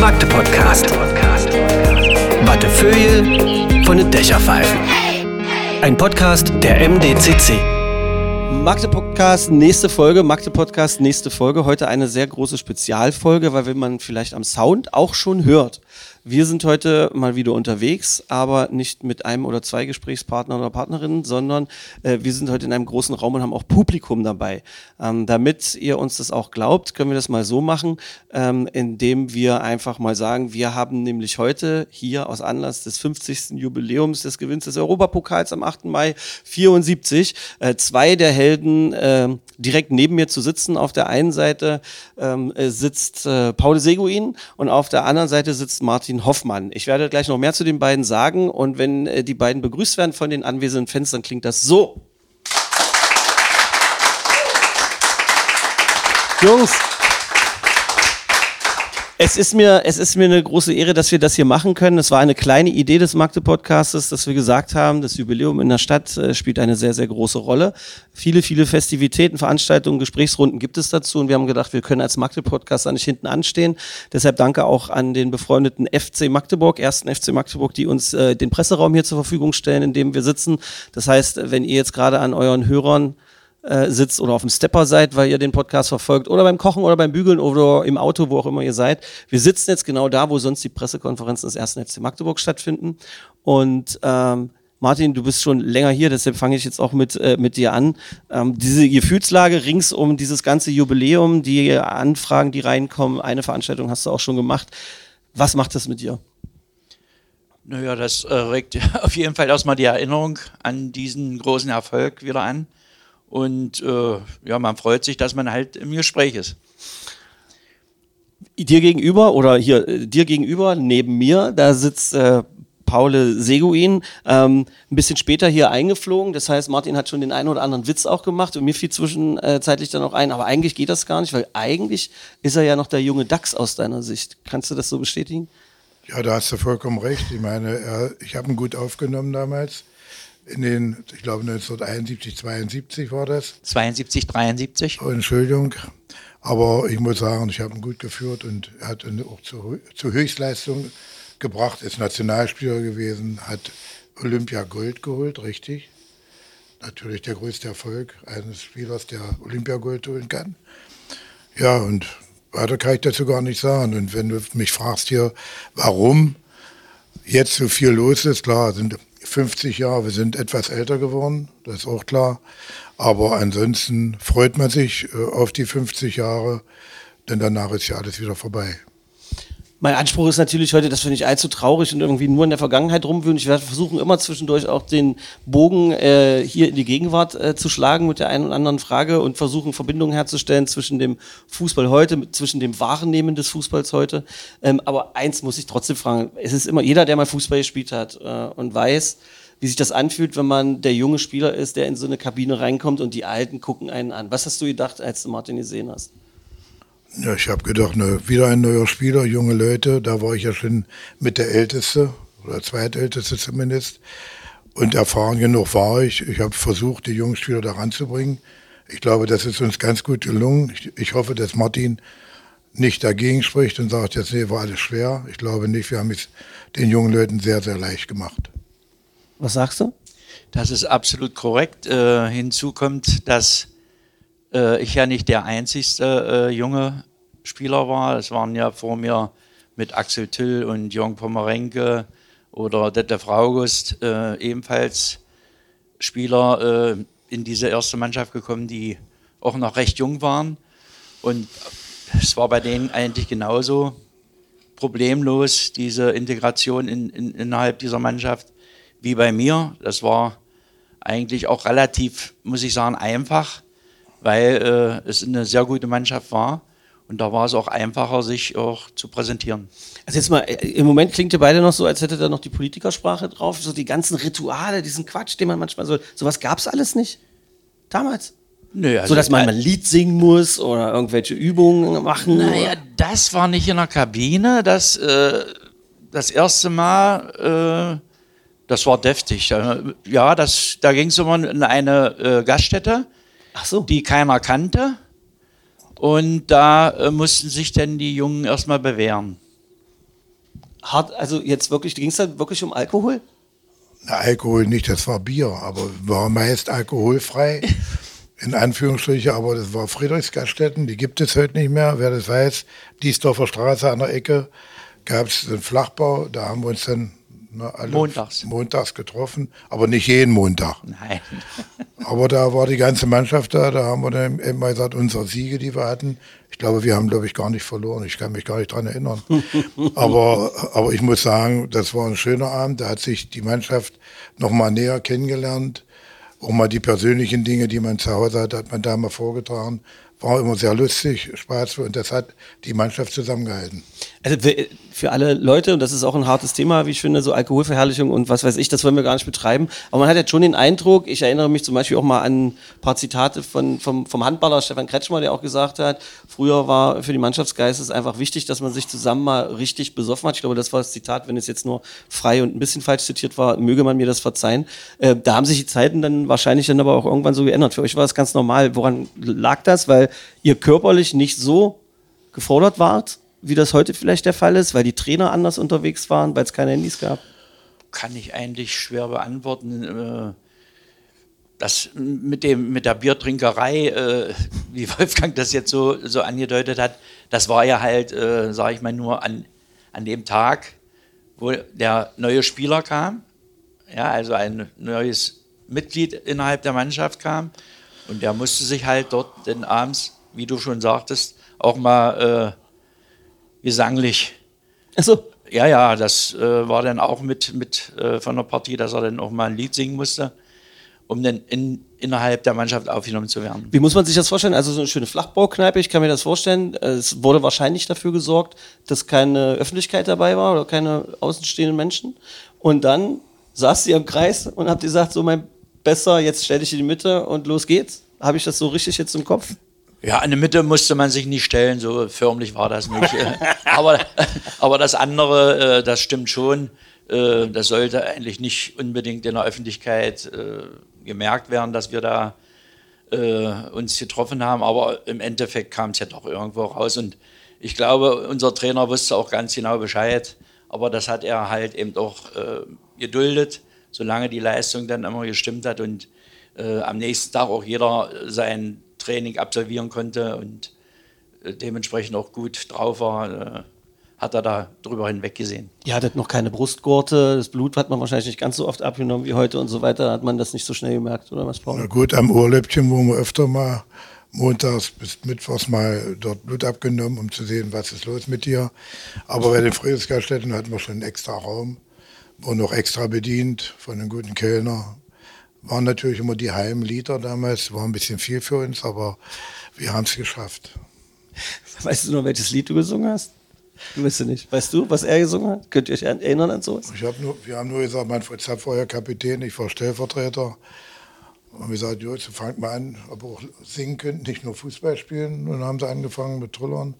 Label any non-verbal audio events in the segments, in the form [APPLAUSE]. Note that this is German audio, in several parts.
Magde Podcast. Wattefeuille von den Dächerpfeifen. Ein Podcast der MDCC. Magde Podcast, nächste Folge, Magde Podcast, nächste Folge. Heute eine sehr große Spezialfolge, weil wenn man vielleicht am Sound auch schon hört. Wir sind heute mal wieder unterwegs, aber nicht mit einem oder zwei Gesprächspartnern oder Partnerinnen, sondern äh, wir sind heute in einem großen Raum und haben auch Publikum dabei. Ähm, damit ihr uns das auch glaubt, können wir das mal so machen, ähm, indem wir einfach mal sagen, wir haben nämlich heute hier aus Anlass des 50. Jubiläums des Gewinns des Europapokals am 8. Mai 74 äh, zwei der Helden äh, direkt neben mir zu sitzen. Auf der einen Seite ähm, äh, sitzt äh, Paul Seguin und auf der anderen Seite sitzt Martin Hoffmann. Ich werde gleich noch mehr zu den beiden sagen und wenn äh, die beiden begrüßt werden von den anwesenden Fans, dann klingt das so. Jungs, es ist mir, es ist mir eine große Ehre, dass wir das hier machen können. Es war eine kleine Idee des Magde Podcastes, dass wir gesagt haben, das Jubiläum in der Stadt äh, spielt eine sehr, sehr große Rolle. Viele, viele Festivitäten, Veranstaltungen, Gesprächsrunden gibt es dazu und wir haben gedacht, wir können als Magde Podcast da nicht hinten anstehen. Deshalb danke auch an den befreundeten FC Magdeburg, ersten FC Magdeburg, die uns äh, den Presseraum hier zur Verfügung stellen, in dem wir sitzen. Das heißt, wenn ihr jetzt gerade an euren Hörern äh, sitzt oder auf dem Stepper seid, weil ihr den Podcast verfolgt oder beim Kochen oder beim Bügeln oder im Auto, wo auch immer ihr seid. Wir sitzen jetzt genau da, wo sonst die Pressekonferenzen des ersten FC Magdeburg stattfinden. Und ähm, Martin, du bist schon länger hier, deshalb fange ich jetzt auch mit, äh, mit dir an. Ähm, diese Gefühlslage rings um dieses ganze Jubiläum, die Anfragen, die reinkommen, eine Veranstaltung hast du auch schon gemacht. Was macht das mit dir? Naja, das äh, regt [LAUGHS] auf jeden Fall erstmal die Erinnerung an diesen großen Erfolg wieder an. Und äh, ja, man freut sich, dass man halt im Gespräch ist. Dir gegenüber oder hier äh, dir gegenüber neben mir, da sitzt äh, Paul Seguin, ähm, ein bisschen später hier eingeflogen. Das heißt, Martin hat schon den einen oder anderen Witz auch gemacht und mir fiel zwischenzeitlich dann auch ein, aber eigentlich geht das gar nicht, weil eigentlich ist er ja noch der junge Dachs aus deiner Sicht. Kannst du das so bestätigen? Ja, da hast du vollkommen recht. Ich meine, ich habe ihn gut aufgenommen damals in den, ich glaube 1971, 72 war das. 72, 73. Oh, Entschuldigung. Aber ich muss sagen, ich habe ihn gut geführt und er hat ihn auch zur, zur Höchstleistung gebracht, ist Nationalspieler gewesen, hat Olympia Gold geholt, richtig. Natürlich der größte Erfolg eines Spielers, der Olympia Gold holen kann. Ja, und weiter kann ich dazu gar nicht sagen. Und wenn du mich fragst hier, warum jetzt so viel los ist, klar, sind 50 Jahre, wir sind etwas älter geworden, das ist auch klar. Aber ansonsten freut man sich äh, auf die 50 Jahre, denn danach ist ja alles wieder vorbei. Mein Anspruch ist natürlich heute, dass wir nicht allzu traurig und irgendwie nur in der Vergangenheit rumwühlen. Ich werde versuchen, immer zwischendurch auch den Bogen äh, hier in die Gegenwart äh, zu schlagen mit der einen oder anderen Frage und versuchen, Verbindungen herzustellen zwischen dem Fußball heute, zwischen dem Wahrnehmen des Fußballs heute. Ähm, aber eins muss ich trotzdem fragen. Es ist immer jeder, der mal Fußball gespielt hat äh, und weiß, wie sich das anfühlt, wenn man der junge Spieler ist, der in so eine Kabine reinkommt und die Alten gucken einen an. Was hast du gedacht, als du Martin gesehen hast? Ja, ich habe gedacht, ne, wieder ein neuer Spieler, junge Leute. Da war ich ja schon mit der Älteste oder Zweitälteste zumindest. Und erfahren genug war ich. Ich habe versucht, die jungen Spieler da ranzubringen. Ich glaube, das ist uns ganz gut gelungen. Ich, ich hoffe, dass Martin nicht dagegen spricht und sagt, jetzt nee, war alles schwer. Ich glaube nicht. Wir haben es den jungen Leuten sehr, sehr leicht gemacht. Was sagst du? Das ist absolut korrekt. Äh, hinzu kommt, dass äh, ich ja nicht der einzigste äh, junge Spieler war. Es waren ja vor mir mit Axel Tüll und Jörg Pomerenke oder Detlef August äh, ebenfalls Spieler äh, in diese erste Mannschaft gekommen, die auch noch recht jung waren. Und es war bei denen eigentlich genauso problemlos, diese Integration in, in, innerhalb dieser Mannschaft, wie bei mir. Das war eigentlich auch relativ, muss ich sagen, einfach weil äh, es eine sehr gute Mannschaft war. Und da war es auch einfacher, sich auch zu präsentieren. Also jetzt mal, äh, im Moment klingt ihr beide noch so, als hätte da noch die Politikersprache drauf. So die ganzen Rituale, diesen Quatsch, den man manchmal so. Sowas gab es alles nicht. Damals. Nö, also so dass man mal ein Lied singen muss oder irgendwelche Übungen machen. Naja, das war nicht in der Kabine. Das, äh, das erste Mal, äh, Das war deftig. Äh, Ja, das, da ging es immer in eine äh, Gaststätte, so. die keiner kannte. Und da äh, mussten sich dann die Jungen erstmal bewähren. Hart, also jetzt wirklich, ging es da wirklich um Alkohol? Na, Alkohol nicht, das war Bier, aber war meist alkoholfrei. [LAUGHS] In Anführungsstrichen, aber das war Friedrichsgaststätten, die gibt es heute nicht mehr. Wer das weiß, Diesdorfer Straße an der Ecke gab es einen Flachbau, da haben wir uns dann ne, alle Montags. montags getroffen, aber nicht jeden Montag. Nein. [LAUGHS] Aber da war die ganze Mannschaft da, da haben wir dann immer gesagt, unsere Siege, die wir hatten, ich glaube, wir haben, glaube ich, gar nicht verloren. Ich kann mich gar nicht dran erinnern. [LAUGHS] aber, aber ich muss sagen, das war ein schöner Abend. Da hat sich die Mannschaft noch mal näher kennengelernt. Auch mal die persönlichen Dinge, die man zu Hause hat, hat man da mal vorgetragen. War immer sehr lustig, Spaß und das hat die Mannschaft zusammengehalten. Also für- alle Leute, und das ist auch ein hartes Thema, wie ich finde, so Alkoholverherrlichung und was weiß ich, das wollen wir gar nicht betreiben. Aber man hat jetzt schon den Eindruck, ich erinnere mich zum Beispiel auch mal an ein paar Zitate von, vom, vom Handballer Stefan Kretschmer, der auch gesagt hat, früher war für die Mannschaftsgeist es einfach wichtig, dass man sich zusammen mal richtig besoffen hat. Ich glaube, das war das Zitat, wenn es jetzt nur frei und ein bisschen falsch zitiert war, möge man mir das verzeihen. Äh, da haben sich die Zeiten dann wahrscheinlich dann aber auch irgendwann so geändert. Für euch war das ganz normal. Woran lag das? Weil ihr körperlich nicht so gefordert wart, wie das heute vielleicht der Fall ist, weil die Trainer anders unterwegs waren, weil es keine Handys gab? Kann ich eigentlich schwer beantworten. Äh, Das mit, dem, mit der Biertrinkerei, äh, wie Wolfgang das jetzt so, so angedeutet hat, das war ja halt, äh, sage ich mal, nur an, an dem Tag, wo der neue Spieler kam, ja, also ein neues Mitglied innerhalb der Mannschaft kam. Und der musste sich halt dort den abends, wie du schon sagtest, auch mal gesanglich Achso, ja, ja, das äh, war dann auch mit, mit äh, von der Partie, dass er dann auch mal ein Lied singen musste, um dann in, innerhalb der Mannschaft aufgenommen zu werden. wie muss man sich das vorstellen? Also so eine schöne Flachbaukneipe, ich kann mir das vorstellen. Es wurde wahrscheinlich dafür gesorgt, dass keine Öffentlichkeit dabei war oder keine außenstehenden Menschen. Und dann saß ihr im Kreis und habt gesagt, so mein Besser, jetzt stell dich in die Mitte und los geht's. Habe ich das so richtig jetzt im Kopf? Ja, an der Mitte musste man sich nicht stellen, so förmlich war das nicht. [LAUGHS] aber, aber das andere, äh, das stimmt schon. Äh, das sollte eigentlich nicht unbedingt in der Öffentlichkeit äh, gemerkt werden, dass wir da uns getroffen haben. Aber im Endeffekt kam es ja doch irgendwo raus. Und ich glaube, unser Trainer wusste auch ganz genau Bescheid. Aber das hat er halt eben auch geduldet, solange die Leistung dann immer gestimmt hat und am nächsten Tag auch jeder sein Training absolvieren konnte und äh, dementsprechend auch gut drauf war, äh, hat er da drüber hinweg gesehen. Ihr hattet noch keine Brustgurte, das Blut hat man wahrscheinlich nicht ganz so oft abgenommen wie heute und so weiter. Hat man das nicht so schnell gemerkt, oder was, Paul? Na gut, am Urlaubchen, wo wir öfter mal montags bis mittwochs mal dort Blut abgenommen, um zu sehen, was ist los mit dir. Aber bei den Friedrichsgaststätten hatten wir schon einen extra Raum, wurden noch extra bedient von einem guten Kellner. Waren natürlich immer die Heimlieder damals, war ein bisschen viel für uns, aber wir haben es geschafft. Weißt du noch, welches Lied du gesungen hast? Du weißt du nicht. Weißt du, was er gesungen hat? Könnt ihr euch erinnern an sowas? Ich hab nur, wir haben nur gesagt, Manfred Zapp war ja Kapitän, ich war Stellvertreter. Und wir gesagt, jo, jetzt fangt mal an, ob ihr auch singen könnt, nicht nur Fußball spielen. Und dann haben sie angefangen mit Trillern.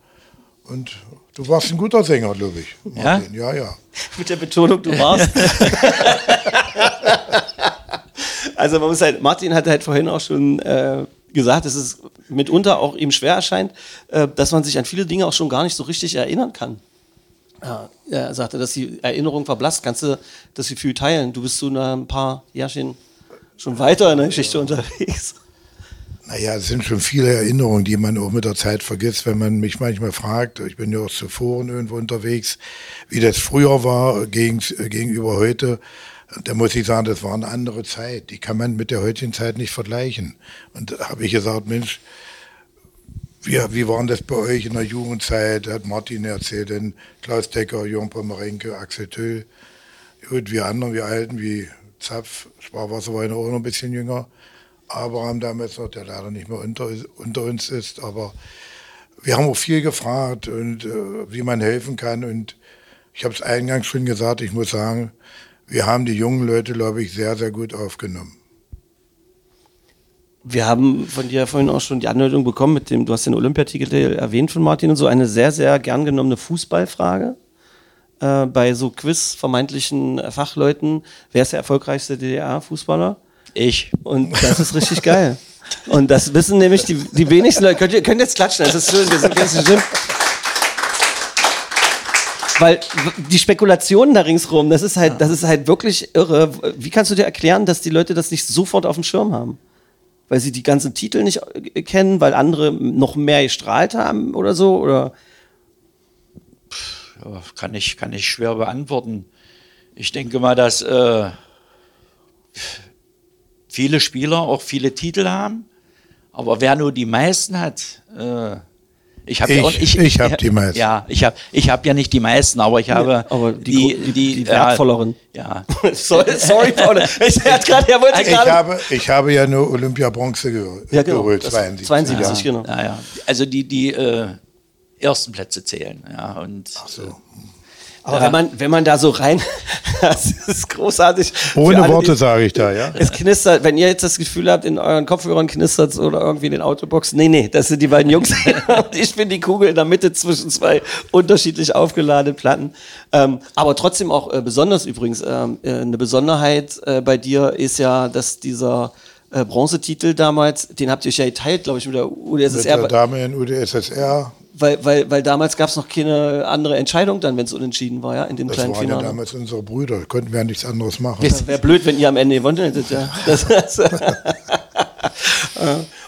Und du warst ein guter Sänger, glaube ich. Ja? Martin. Ja, ja. [LAUGHS] Mit der Betonung, du warst. [LAUGHS] also man muss halt, Martin hat halt vorhin auch schon äh, gesagt, dass es mitunter auch ihm schwer erscheint, äh, dass man sich an viele Dinge auch schon gar nicht so richtig erinnern kann. Ja, er sagte, dass die Erinnerung verblasst. Kannst du das Gefühl teilen? Du bist so ein paar Jahrchen schon weiter in der Geschichte unterwegs. Naja, es sind schon viele Erinnerungen, die man auch mit der Zeit vergisst, wenn man mich manchmal fragt, ich bin ja auch zu Foren irgendwo unterwegs, wie das früher war gegen, gegenüber heute. Da muss ich sagen, das war eine andere Zeit. Die kann man mit der heutigen Zeit nicht vergleichen. Und da habe ich gesagt, Mensch, wie, wie war das bei euch in der Jugendzeit? Hat Martin erzählt, denn Klaus Decker, Jürgen Pomerenke, Axel Tüll. Gut, wir anderen, wir Alten, wie Zapf, Sparwasser war ja auch noch ein bisschen jünger. Abraham damals noch, der leider nicht mehr unter, unter uns ist, aber wir haben auch viel gefragt und äh, wie man helfen kann. Und ich habe es eingangs schon gesagt, ich muss sagen, wir haben die jungen Leute, glaube ich, sehr, sehr gut aufgenommen. Wir haben von dir vorhin auch schon die Anmeldung bekommen mit dem, du hast den Olympiatitel erwähnt von Martin und so, eine sehr, sehr gern genommene Fußballfrage. äh, bei so Quiz vermeintlichen Fachleuten, wer ist der erfolgreichste DDR-Fußballer? Ich. Und das ist richtig geil. Und das wissen nämlich die, die wenigsten Leute. Könnt ihr könnt jetzt klatschen, das ist schön, wir sind ganz schlimm. Weil die Spekulationen da ringsrum, das ist halt, das ist halt wirklich irre. Wie kannst du dir erklären, dass die Leute das nicht sofort auf dem Schirm haben? Weil sie die ganzen Titel nicht äh, kennen, weil andere noch mehr gestrahlt haben oder so? Oder? Ja, kann, ich, kann ich schwer beantworten. Ich denke mal, dass äh, viele Spieler auch viele Titel haben, aber wer nur die meisten hat, äh, ich habe ja Ich- ich hab die meisten. Ja, ich habe ich hab ja nicht die meisten, aber ich habe aber die gro- die- die wertvolleren. Ja, [LAUGHS] sorry, sorry, Paul. [LAUGHS] Ich, hat grad, er wollte Ich habe, ich habe ja nur Olympia-Bronze ge Ja, genau. geholt, Das- 72. 72, genau. ja, ja. Also die, die äh, ersten Plätze zählen. Ja, und So. Aber wenn man, wenn man da so rein, [LAUGHS] das ist großartig. Ohne alle, Worte sage ich da, ja. Es knistert, wenn ihr jetzt das Gefühl habt, in euren Kopfhörern knistert oder irgendwie in den Autoboxen. Nee, nee, das sind die beiden Jungs. Und [LAUGHS] ich bin die Kugel in der Mitte zwischen zwei unterschiedlich aufgeladenen Platten. Ähm, aber trotzdem auch äh, besonders übrigens, ähm, äh, eine Besonderheit äh, bei dir ist ja, dass dieser äh, Bronzetitel damals, den habt ihr euch ja geteilt, glaube ich, mit der Mit UdSSR, der Dame in UdSSR, weil, weil, weil damals gab es noch keine andere Entscheidung dann, wenn es unentschieden war, ja, in dem das kleinen waren ja Finale. damals unsere Brüder, konnten wir ja nichts anderes machen. Wäre blöd, wenn ihr am Ende gewonnen hättet, ja. [LAUGHS] Das, das,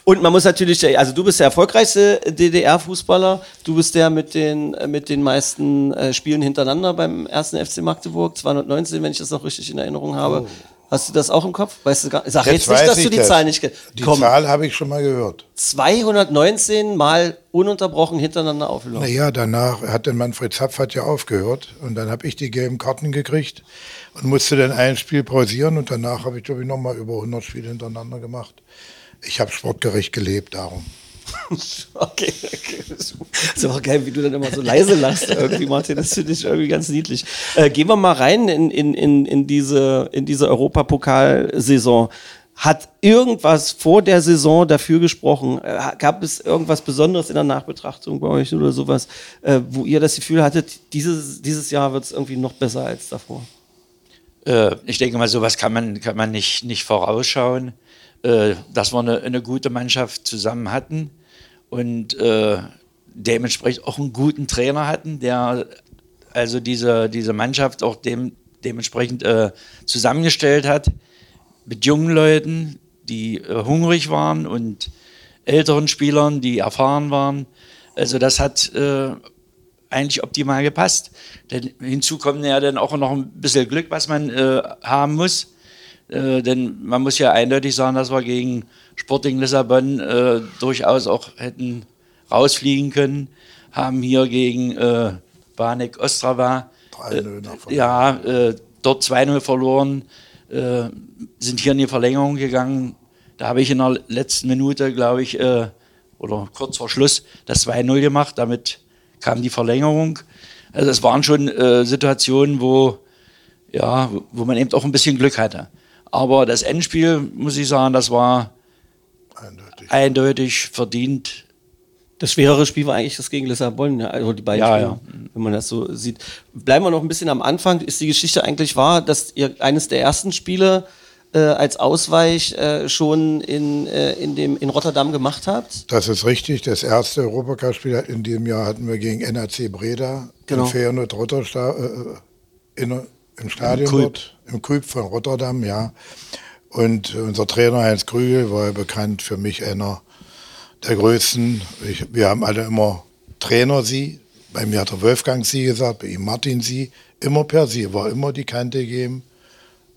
Und man muss natürlich, also du bist der erfolgreichste DDR-Fußballer, du bist der mit den, äh, mit den meisten äh, Spielen hintereinander beim ersten FC Magdeburg, 219, wenn ich das noch richtig in Erinnerung habe. Hast du das auch im Kopf? Weißt du gar, sag jetzt, nicht, weiß dass du die das. Zahl nicht kennst. Die Komm, Zahl habe ich schon mal gehört. 219 Mal ununterbrochen hintereinander aufgelaufen. Naja, danach hat dann Manfred Zapf ja aufgehört und dann habe ich die gelben Karten gekriegt und musste dann ein Spiel pausieren und danach habe ich, glaube ich, nochmal über 100 Spiele hintereinander gemacht. Ich habe sportgerecht gelebt, darum. [LAUGHS] Okay, okay. Ist aber geil, wie du dann immer so leise lachst irgendwie, Martin. Das finde ich irgendwie ganz niedlich. Äh, gehen wir mal rein in, in, in, in diese, in diese Europapokalsaison. Hat irgendwas vor der Saison dafür gesprochen? Äh, gab es irgendwas Besonderes in der Nachbetrachtung bei euch oder sowas, äh, wo ihr das Gefühl hattet, dieses, dieses Jahr wird es irgendwie noch besser als davor? Äh, ich denke mal, sowas kann man, kann man nicht, nicht vorausschauen. Dass wir eine, eine gute Mannschaft zusammen hatten und äh, dementsprechend auch einen guten Trainer hatten, der also diese, diese Mannschaft auch dem, dementsprechend äh, zusammengestellt hat mit jungen Leuten, die äh, hungrig waren und älteren Spielern, die erfahren waren. Also das hat äh, eigentlich optimal gepasst. Denn hinzu kommt ja dann auch noch ein bisschen Glück, was man äh, haben muss. Äh, denn man muss ja eindeutig sagen, dass wir gegen Sporting Lissabon äh, durchaus auch hätten rausfliegen können. Haben hier gegen äh, Banek Ostrava 3-0 nach Verlängerung. ja, äh, dort 2-0 verloren, äh, sind hier in die Verlängerung gegangen. Da habe ich in der letzten Minute, glaube ich, äh, oder kurz vor Schluss das 2-0 gemacht. Damit kam die Verlängerung. Also es waren schon äh, Situationen, wo, ja, wo man eben auch ein bisschen Glück hatte. Aber das Endspiel, muss ich sagen, das war Eindeutig. eindeutig verdient. Das schwerere Spiel war eigentlich das gegen Lissabon, ja, also die beiden Ja, Spiele, wenn man das so sieht. Bleiben wir noch ein bisschen am Anfang. Ist die Geschichte eigentlich wahr, dass ihr eines der ersten Spiele äh, als Ausweich äh, schon in, äh, in, dem, in Rotterdam gemacht habt? Das ist richtig. Das erste Europacup-Spiel in diesem Jahr hatten wir gegen NAC Breda Genau. im Feyenoord Rotterdam, äh, in, im Stadion Kuip. dort, im Kuip von Rotterdam, ja. Und unser Trainer Heinz Krügel war ja bekannt für mich einer der größten. Ich, wir haben alle immer Trainer sie. Bei mir hat der Wolfgang sie gesagt, bei ihm Martin sie. Immer per sie, war immer die Kante gegeben.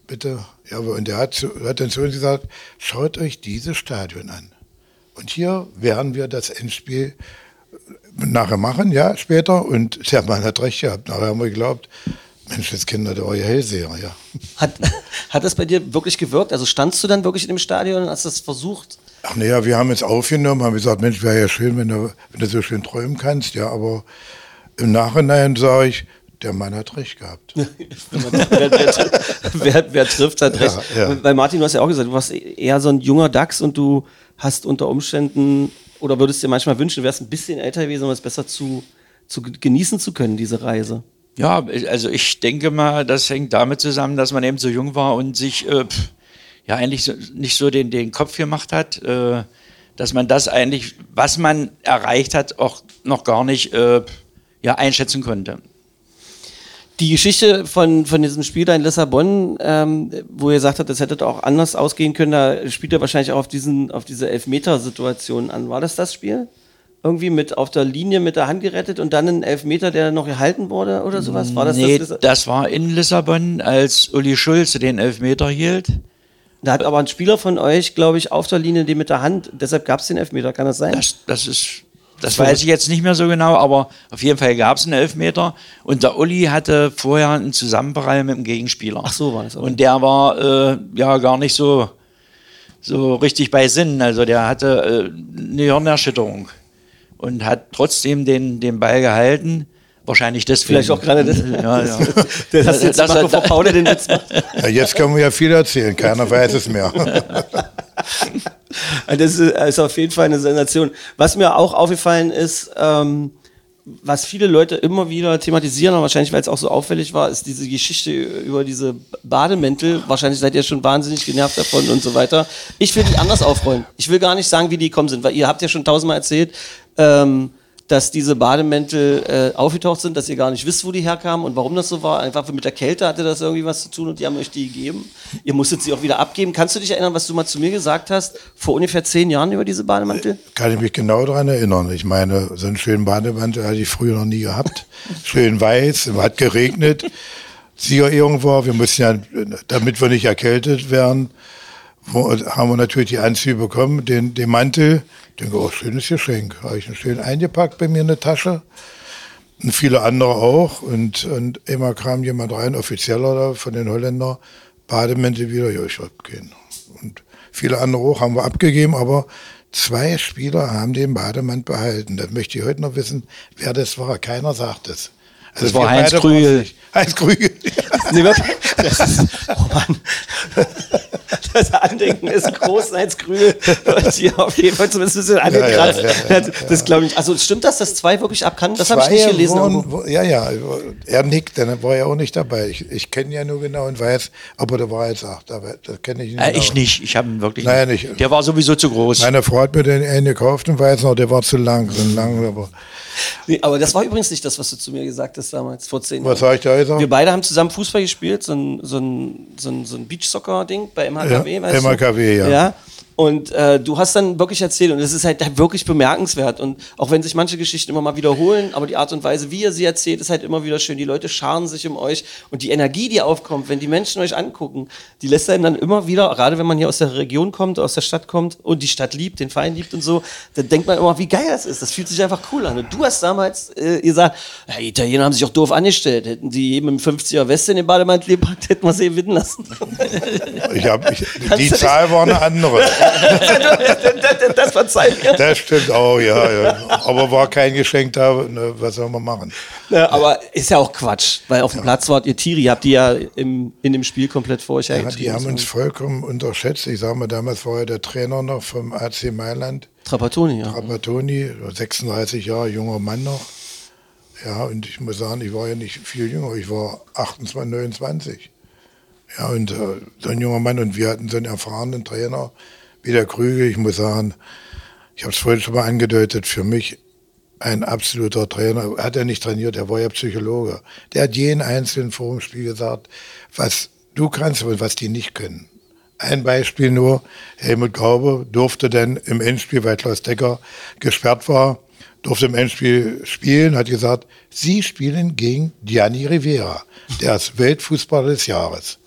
Bitte. Ja, und der hat, hat dann zu uns gesagt, schaut euch dieses Stadion an. Und hier werden wir das Endspiel nachher machen, ja, später. Und der Mann hat recht gehabt. Nachher haben wir geglaubt, Mensch, das Kinder, der ja Hellseher, ja. Hat, hat das bei dir wirklich gewirkt? Also standst du dann wirklich in dem Stadion und hast das versucht? Ach naja, wir haben es aufgenommen, haben gesagt, Mensch, wäre ja schön, wenn du, wenn du so schön träumen kannst, ja, aber im Nachhinein sage ich, der Mann hat recht gehabt. [LAUGHS] Wer, wer, wer, wer trifft, hat recht. Ja, ja. Weil Martin, du hast ja auch gesagt, du warst eher so ein junger Dachs und du hast unter Umständen oder würdest dir manchmal wünschen, du wärst ein bisschen älter gewesen, um es besser zu, zu genießen zu können, diese Reise. Ja, also ich denke mal, das hängt damit zusammen, dass man eben so jung war und sich äh, pff, ja eigentlich so, nicht so den, den Kopf gemacht hat, äh, dass man das eigentlich, was man erreicht hat, auch noch gar nicht äh, ja, einschätzen konnte. Die Geschichte von, von diesem Spiel da in Lissabon, ähm, wo ihr sagt habt, das hätte auch anders ausgehen können, da spielt er wahrscheinlich auch auf, diesen, auf diese Elfmeter-Situation an. War das das Spiel? Irgendwie mit auf der Linie mit der Hand gerettet und dann ein Elfmeter, der noch gehalten wurde oder sowas? War das nee, das? das war in Lissabon, als Uli Schulze den Elfmeter hielt. Da hat aber ein Spieler von euch, glaube ich, auf der Linie den mit der Hand, deshalb gab es den Elfmeter, kann das sein? Das, das ist, das weiß ich jetzt nicht mehr so genau, aber auf jeden Fall gab es einen Elfmeter und der Uli hatte vorher einen Zusammenprall mit dem Gegenspieler. Ach so war das. okay. Und der war äh, ja gar nicht so, so richtig bei Sinnen. Also der hatte äh, eine Hirnerschütterung und hat trotzdem den, den Ball gehalten. Wahrscheinlich deswegen. Vielleicht auch gerade das. Ja, ja. Der [LAUGHS] das jetzt Das- macht, das- bevor Paul den Witz macht. Ja, jetzt können wir ja viel erzählen, keiner weiß es mehr. [LAUGHS] Das ist, auf jeden Fall eine Sensation. Was mir auch aufgefallen ist, ähm, was viele Leute immer wieder thematisieren, aber wahrscheinlich, weil es auch so auffällig war, ist diese Geschichte über diese Bademäntel. Wahrscheinlich seid ihr schon wahnsinnig genervt davon und so weiter. Ich will die anders aufrollen. Ich will gar nicht sagen, wie die gekommen sind, weil ihr habt ja schon tausendmal erzählt, ähm, dass diese Bademäntel äh, aufgetaucht sind, dass ihr gar nicht wisst, wo die herkamen und warum das so war. Einfach mit der Kälte hatte das irgendwie was zu tun und die haben euch die gegeben. Ihr musstet sie auch wieder abgeben. Kannst du dich erinnern, was du mal zu mir gesagt hast, vor ungefähr zehn Jahren über diese Bademantel? Kann ich mich genau daran erinnern. Ich meine, so einen schönen Bademantel hatte ich früher noch nie gehabt. [LAUGHS] Schön weiß, hat geregnet. Sieger irgendwo, wir mussten ja, damit wir nicht erkältet werden, haben wir natürlich die Anzüge bekommen, den, den Mantel. Ich denke, oh, schönes Geschenk. Habe ich ihn schön eingepackt bei mir in der Tasche. Und viele andere auch. Und, und immer kam jemand rein, offizieller da von den Holländern, Bademäntel wieder, ja, ich hab keinen. Und viele andere auch haben wir abgegeben, aber zwei Spieler haben den Bademantel behalten. Das möchte ich heute noch wissen, wer das war. Keiner sagt es. Also Das war Heinz Krügel. Heinz [LAUGHS] Krügel. Nee? [LAUGHS] Das ist, oh Mann. Das Andenken ist groß, als Krügel. Und hier auf jeden Fall zumindest ein bisschen angekratzt. ja, ja, Das glaube ich. Also stimmt das, dass zwei wirklich abkannten? Das habe ich nicht gelesen. wurden- wo- ja, ja, er nickt, dann war er auch nicht dabei. Ich, ich kenne ja nur genau und weiß, ob er dabei jetzt sagt, aber das kenne ich nicht. Äh, genau. ich nicht, ich habe ihn wirklich Naja, nicht. nicht. Der war sowieso zu groß. Meine Frau hat mir den einen gekauft und weiß noch, der war zu lang, so lang, aber Nee, aber das war übrigens nicht das, was du zu mir gesagt hast damals, vor zehn was Jahren. habe ich da gesagt? Wir beide haben zusammen Fußball gespielt, so ein, so ein, so ein, so ein Beachsoccer-Ding bei MKV, ja. MKV, ja. ja. Und äh, du hast dann wirklich erzählt, und es ist halt wirklich bemerkenswert. Und auch wenn sich manche Geschichten immer mal wiederholen, aber die Art und Weise, wie ihr sie erzählt, ist halt immer wieder schön. Die Leute scharen sich um euch und die Energie, die aufkommt, wenn die Menschen euch angucken, die lässt einem dann immer wieder, gerade wenn man hier aus der Region kommt, aus der Stadt kommt und die Stadt liebt, den Verein liebt und so, dann denkt man immer, wie geil das ist. Das fühlt sich einfach cool an. Und du hast damals äh, gesagt, ja, die Italiener haben sich auch doof angestellt. Hätten die eben im 50er West in den Bademantel gepackt, hätten wir sie gewinnen lassen. Ich hab, ich, [LAUGHS] die Zahl war eine andere. [LAUGHS] [LAUGHS] das, das verzeiht mir. Das stimmt auch, ja, ja. Aber war kein Geschenk da, ne, was soll man machen? Ja, aber ist ja auch Quatsch, weil auf dem Platz wart ihr Tiere, ihr habt die ja im, in dem Spiel komplett vor euch Ja, die haben uns vollkommen unterschätzt. Ich sage mal, damals war ja der Trainer noch vom AC Mailand, Trapattoni, ja. Trapattoni, 36 Jahre, junger Mann noch. Ja, und ich muss sagen, ich war ja nicht viel jünger, ich war 28, 29. Ja, und äh, so ein junger Mann und wir hatten so einen erfahrenen Trainer wie der Krügel. Ich muss sagen, ich habe es vorhin schon mal angedeutet, für mich ein absoluter Trainer. Hat er nicht trainiert, er war ja Psychologe. Der hat jeden Einzelnen vor dem Spiel gesagt, was du kannst und was die nicht können. Ein Beispiel nur, Helmut Gaube durfte dann im Endspiel, weil Klaus Decker gesperrt war, durfte im Endspiel spielen, hat gesagt, Sie spielen gegen Gianni Rivera, der ist Weltfußballer des Jahres.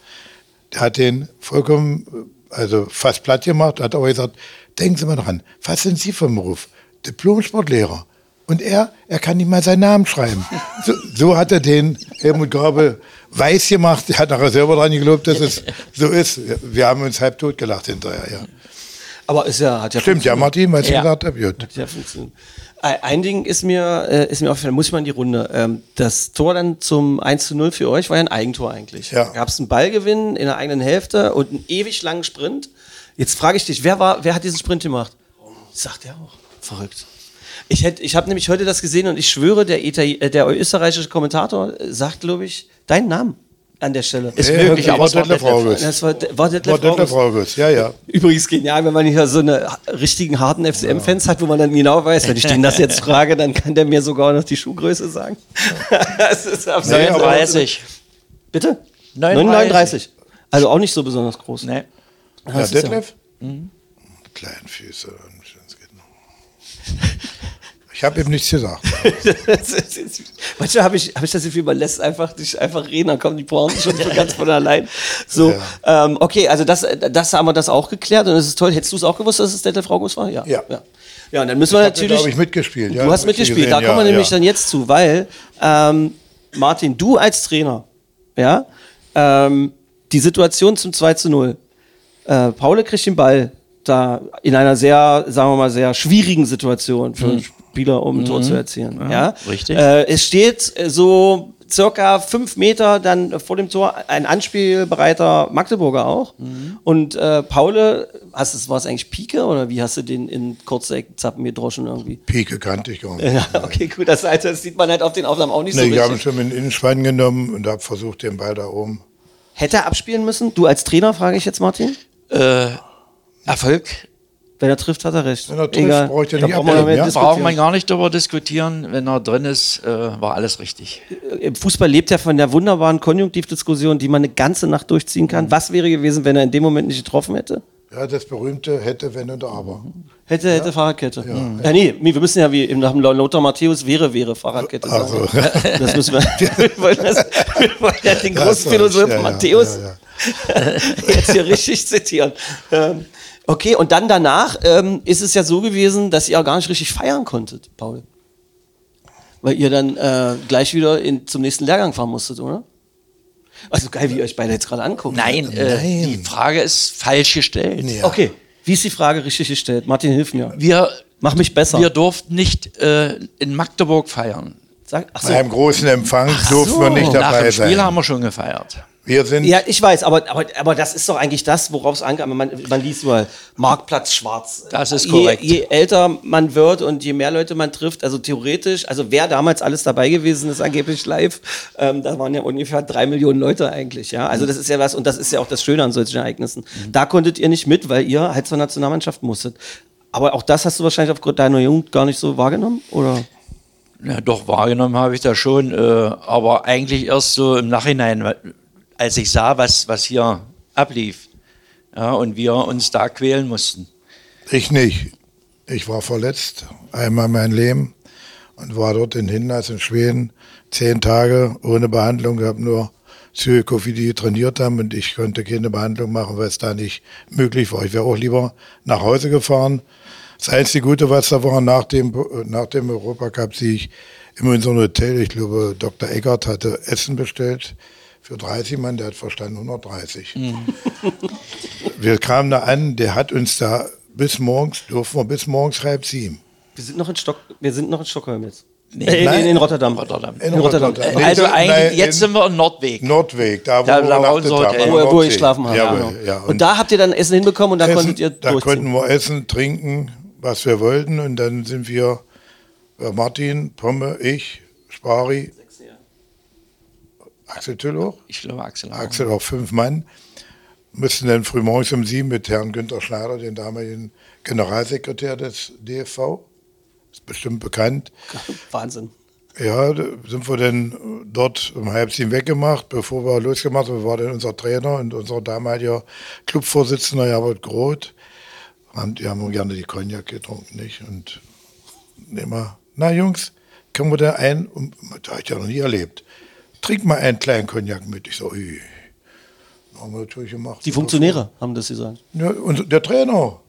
Der hat den vollkommen, also fast platt gemacht, hat aber gesagt, denken Sie mal dran, was sind Sie vom Beruf? Diplom-Sportlehrer. Und er, er kann nicht mal seinen Namen schreiben. So, so hat er den Helmut Gabe weiß gemacht. Er hat nachher selber dran geglaubt, dass es so ist. Wir haben uns halb tot gelacht hinterher, ja. Aber ist ja, hat ja Stimmt, ja, Martin, was ich Ja. gesagt habe, gut. Ja, funktioniert. Ein Ding ist mir, äh, ist mir aufgefallen, muss ich mal in die Runde. Ähm, das Tor dann zum 1 zu 0 für euch war ja ein Eigentor eigentlich. Ja. Gab es einen Ballgewinn in der eigenen Hälfte und einen ewig langen Sprint. Jetzt frage ich dich, wer war, wer hat diesen Sprint gemacht? Sagt er auch. Verrückt. Ich, hätt- ich habe nämlich heute das gesehen und ich schwöre, der, Itali äh, der österreichische Kommentator äh, sagt, glaube ich, deinen Namen an der Stelle. Ist Ja, möglich, ja, aber es war Detlef Detlef. August. Das war, war Detlef War Detlef August. August, ja, ja. [LAUGHS] Übrigens genial, wenn man hier so eine richtigen harten FCM-Fans hat, wo man dann genau weiß, wenn ich den das jetzt frage, dann kann der mir sogar noch die Schuhgröße sagen. [LAUGHS] das ist absolut. Nee, aber- 39. Bitte? 39. 39. Also auch nicht so besonders groß. Nee. Ja, das ist Detlef? Kleinen Füße. das geht noch. Ich habe ihm nichts gesagt. [LAUGHS] Das Manchmal habe ich, hab ich das Gefühl, man lässt einfach dich einfach reden, dann kommen die Pointen schon so ganz von allein. So, ähm, okay, also das, das haben wir das auch geklärt und es ist toll. Hättest du es auch gewusst, dass es Detlef August war? Ja. Ja. Ja, ja und dann müssen wir ja, natürlich. glaube ich, mitgespielt. Ja, du hast mitgespielt, gesehen, da kommen wir ja, nämlich ja. dann jetzt zu, weil ähm, Martin, du als Trainer, ja, ähm, die Situation zum 2 zu 0. Äh, Paule kriegt den Ball da in einer sehr, sagen wir mal, sehr schwierigen Situation für einen Spieler, um ein Tor zu erzielen. Ja, richtig. Äh, es steht äh, so circa fünf Meter dann vor dem Tor ein anspielbereiter Magdeburger auch. Und äh, Paule, hast du, war es eigentlich Pike oder wie hast du den in kurze Eckzappen gedroschen irgendwie? Pike kannte ich gar nicht. Ja, okay, gut, das, Alter, das sieht man halt auf den Aufnahmen auch nicht Nee, so ich habe ihn schon in den genommen und habe versucht, den Ball da oben. Hätte er abspielen müssen? Du als Trainer, frage ich jetzt Martin. Äh, Erfolg Wenn er trifft, hat er recht. Wenn er trifft, braucht er Da nicht brauchen wir abnehmen, nicht ja? braucht man gar nicht darüber diskutieren. Wenn er drin ist, äh, war alles richtig. Im Fußball lebt ja von der wunderbaren Konjunktivdiskussion, die man eine ganze Nacht durchziehen kann. Was wäre gewesen, wenn er in dem Moment nicht getroffen hätte? Ja, das berühmte hätte, wenn und aber. Hätte, hätte Fahrradkette. Ja. nee, nee, wir müssen ja wie im nach dem Lothar Matthäus wäre, wäre Fahrradkette sagen. Also. Das müssen wir. [LAUGHS] [LAUGHS] wir, wollen das, wir wollen ja den Ja, großen so, Philosophen ja, ja, Matthäus ja, ja. [LAUGHS] jetzt hier richtig zitieren. Ähm, okay, und dann danach ähm, ist es ja so gewesen, dass ihr auch gar nicht richtig feiern konntet, Paul. Weil ihr dann äh, gleich wieder in, zum nächsten Lehrgang fahren musstet, oder? Also geil, wie ihr euch beide jetzt gerade anguckt. Nein, äh, Nein. die Frage ist falsch gestellt. Ja. Okay, wie ist die Frage richtig gestellt? Martin, hilf mir. Wir, Mach mich besser. wir durften nicht äh, in Magdeburg feiern. Sag, ach so. Bei einem großen Empfang durften wir nicht Nach dabei dem Spiel sein. haben wir schon gefeiert. Wir sind Ja, ich weiß, aber, aber, aber das ist doch eigentlich das, worauf es ankommt. Man, man liest mal Marktplatz schwarz. Das ist je, korrekt. Je älter man wird und je mehr Leute man trifft, also theoretisch, also wer damals alles dabei gewesen ist, angeblich live, ähm, da waren ja ungefähr drei Millionen Leute eigentlich, ja. Also das ist ja was, und das ist ja auch das Schöne an solchen Ereignissen. Da konntet ihr nicht mit, weil ihr halt zur Nationalmannschaft musstet. Aber auch das hast du wahrscheinlich aufgrund deiner Jugend gar nicht so wahrgenommen, oder? Ja, doch, wahrgenommen habe ich das schon, äh, aber eigentlich erst so im Nachhinein, weil- als ich sah, was, was hier ablief. Ja, und wir uns da quälen mussten. Ich nicht. Ich war verletzt, einmal mein Leben und war dort in Hinnas in Schweden zehn Tage ohne Behandlung, habe nur Psychophie, die trainiert haben und ich konnte keine Behandlung machen, weil es da nicht möglich war. Ich wäre auch lieber nach Hause gefahren. Das einzige Gute, was da war, nach dem, nach dem Europacup-Sieg in unserem Hotel, ich glaube, Dr. Eckert hatte Essen bestellt für 30 Mann, der hat verstanden 130. [LAUGHS] Wir kamen da an, der hat uns da bis morgens, durften wir bis morgens halb sieben. Wir sind noch in Stock, wir sind noch in Stockholm jetzt. Nee, äh, in, nein. in, in Rotterdam. Rotterdam. In Rotterdam. Rotterdam. Äh, Also Nein, eigentlich, jetzt in- sind wir in Nordweg. Nordweg, da wo Da- wo, wo ihr Nordsee. geschlafen habt. Jawohl, genau. ja. und, da habt ihr dann Essen hinbekommen und da essen, konntet ihr da konnten wir essen, trinken, was wir wollten und dann sind wir, äh, Martin, Pomme, ich, Spari, Axel Tüll auch, Ich glaube, Axel. auch. Axel auch fünf Mann, mussten dann frühmorgens um sieben mit Herrn Günter Schneider, den damaligen Generalsekretär des DFV, ist bestimmt bekannt, [LAUGHS] Wahnsinn. Ja, sind wir dann dort um halb sieben weggemacht, bevor wir losgemacht haben. war dann unser Trainer und unser damaliger Clubvorsitzender Herbert Groth. Und die haben gerne die Cognac getrunken, nicht? Und immer, na Jungs, können wir da ein, und das habe ich ja noch nie erlebt, trink mal einen kleinen Cognac mit. Ich so, ui. Haben wir natürlich gemacht. Die Funktionäre haben das gesagt. Ja, und der Trainer.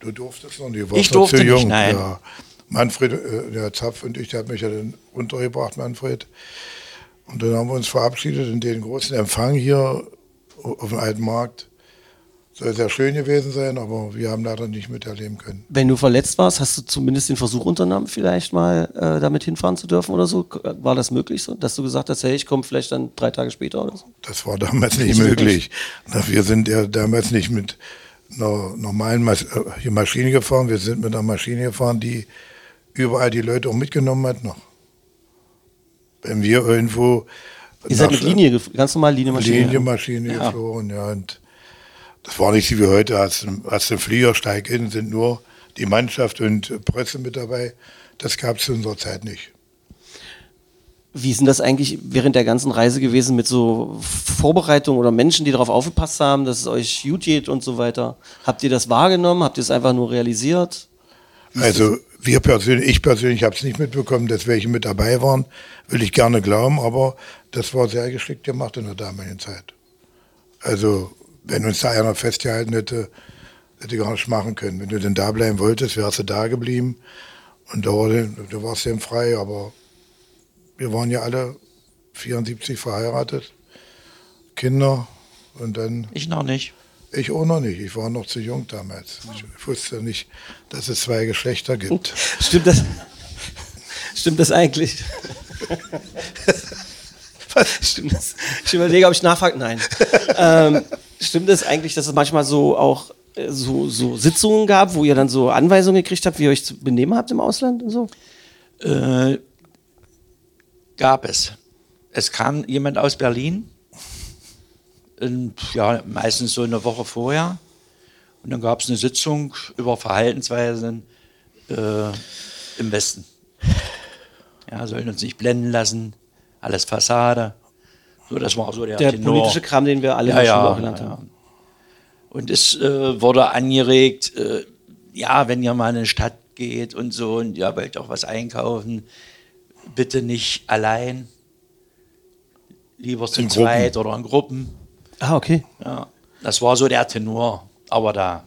Du durftest noch nicht. Warst Ich durfte zu nicht, jung. nein. Ja. Manfred, äh, der Zapf und ich, der hat mich ja dann runtergebracht, Manfred. Und dann haben wir uns verabschiedet in den großen Empfang hier auf dem Alten Markt. Soll sehr schön gewesen sein, aber wir haben leider nicht miterleben können. Wenn du verletzt warst, hast du zumindest den Versuch unternommen, vielleicht mal äh, damit hinfahren zu dürfen oder so? War das möglich so? Dass du gesagt hast, hey, ich komme vielleicht dann drei Tage später oder so? Das war damals nicht möglich. Na, Wir sind ja damals nicht mit einer normalen Mas äh, Maschine gefahren. Wir sind mit einer Maschine gefahren, die überall die Leute auch mitgenommen hat noch. Wenn wir irgendwo Ihr seid mit Linie, ganz normal Linienmaschine. Linienmaschine Ja. geflogen, ja. Und das war nicht so wie heute, hast du hast den Flieger, steig in, sind nur die Mannschaft und Presse mit dabei. Das gab es zu unserer Zeit nicht. Wie ist denn das eigentlich während der ganzen Reise gewesen mit so Vorbereitungen oder Menschen, die darauf aufgepasst haben, dass es euch gut geht und so weiter? Habt ihr das wahrgenommen? Habt ihr es einfach nur realisiert? Also wir persönlich, ich persönlich habe es nicht mitbekommen, dass welche mit dabei waren, will ich gerne glauben, aber das war sehr geschickt gemacht in der damaligen Zeit. Also wenn uns da einer festgehalten hätte, hätte gar nicht machen können. Wenn du denn da bleiben wolltest, wärst du da geblieben und da, war, da warst du eben frei, aber wir waren ja alle 74 verheiratet, Kinder und dann Ich noch nicht. ich auch noch nicht. Ich war noch zu jung damals. Ich wusste nicht, dass es zwei Geschlechter gibt. [LAUGHS] Stimmt das? Stimmt das eigentlich? [LAUGHS] Stimmt das? Ich überlege, ob ich nachfrage. Nein. ähm, [LAUGHS] stimmt es eigentlich, dass es manchmal so auch äh, so, so Sitzungen gab, wo ihr dann so Anweisungen gekriegt habt, wie ihr euch zu benehmen habt im Ausland und so? Äh, gab es. Es kam jemand aus Berlin, und, ja, meistens so eine Woche vorher. Und dann gab es eine Sitzung über Verhaltensweisen äh, im Westen. Ja, sollen uns nicht blenden lassen, alles Fassade. So, das war so der, Der Tenor. politische Kram, den wir alle in ja, der Schule auch gelernt ja, haben. Und es äh, wurde angeregt, äh, ja, wenn ihr mal in eine Stadt geht und so und ihr wollt auch was einkaufen, bitte nicht allein, lieber zu In Gruppen. zweit oder in Gruppen. Ah, okay. Ja, das war so der Tenor. Aber da,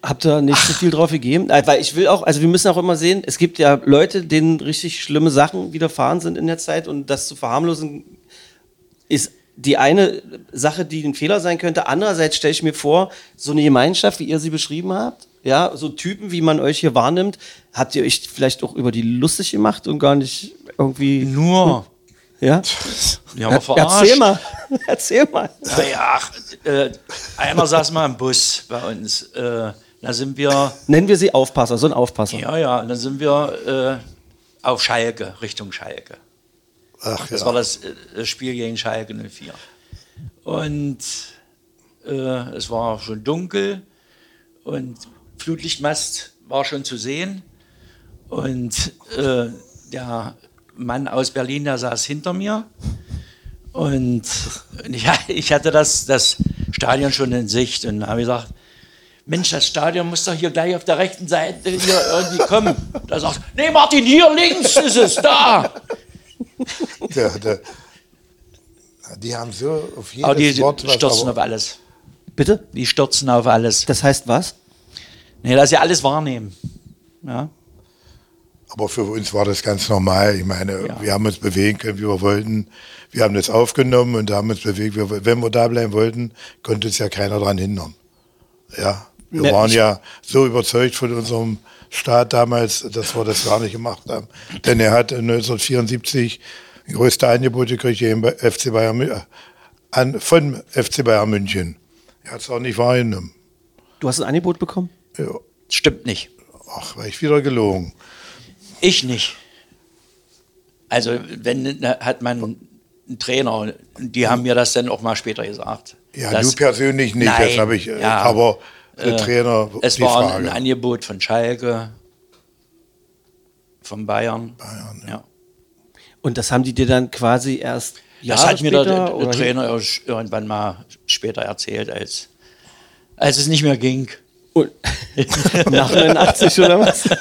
Habt ihr nicht so viel drauf gegeben? Weil ich will auch, also wir müssen auch immer sehen, es gibt ja Leute, denen richtig schlimme Sachen widerfahren sind in der Zeit und das zu verharmlosen ist die eine Sache, die ein Fehler sein könnte. Andererseits stelle ich mir vor, so eine Gemeinschaft, wie ihr sie beschrieben habt, ja, so Typen, wie man euch hier wahrnimmt, habt ihr euch vielleicht auch über die lustig gemacht und gar nicht irgendwie, nur, ja? haben wir verarscht. Erzähl mal, [LAUGHS] erzähl mal. Ja, ach, äh, einmal saß mal im Bus bei uns. Äh, da sind wir Nennen wir sie Aufpasser, so ein Aufpasser. Ja, ja, dann sind wir äh, auf Schalke, Richtung Schalke. Ach Das ja. war das äh, Spiel gegen Schalke 04. Und äh, es war schon dunkel und Flutlichtmast war schon zu sehen. Und äh, der Mann aus Berlin, der saß hinter mir. Und ich, [LAUGHS] ich hatte das, das Stadion schon in Sicht und habe gesagt, Mensch, das Stadion muss doch hier gleich auf der rechten Seite hier irgendwie kommen. Da sagt, nee Martin, hier links ist es, da. [LAUGHS] Der, der, die haben so auf jedes Aber die Wort was, stürzen aber- auf alles. Bitte? Die stürzen auf alles. Das heißt was? Nee, dass sie alles wahrnehmen. Ja. Aber für uns war das ganz normal. Ich meine, Ja. wir haben uns bewegen können, wie wir wollten. Wir haben das aufgenommen und haben uns bewegt. Wir, wenn wir da bleiben wollten, konnte uns ja keiner daran hindern. Ja, wir Ne, waren ja so überzeugt von unserem Staat damals, dass wir das gar nicht gemacht haben. Denn er hat 1974 größte Angebote gekriegt im FC Bayern, äh, an, von FC Bayern München. Er hat es auch nicht wahrgenommen. Du hast ein Angebot bekommen? Ja. Stimmt nicht. Ach, war ich wieder gelogen. Ich nicht. Also, wenn, da hat man einen Trainer, die haben mir das dann auch mal später gesagt. Ja, du persönlich nicht, das Nein, habe ich, äh, ja, aber der äh, Trainer, Es die war Frage. ein Angebot von Schalke, von Bayern. Bayern, ja. Und das haben die dir dann quasi erst Das Jahre hat mir der, später der, Trainer irgendwann mal später erzählt, als, als es nicht mehr ging. Und, [LAUGHS] nach 89 oder was? [LAUGHS]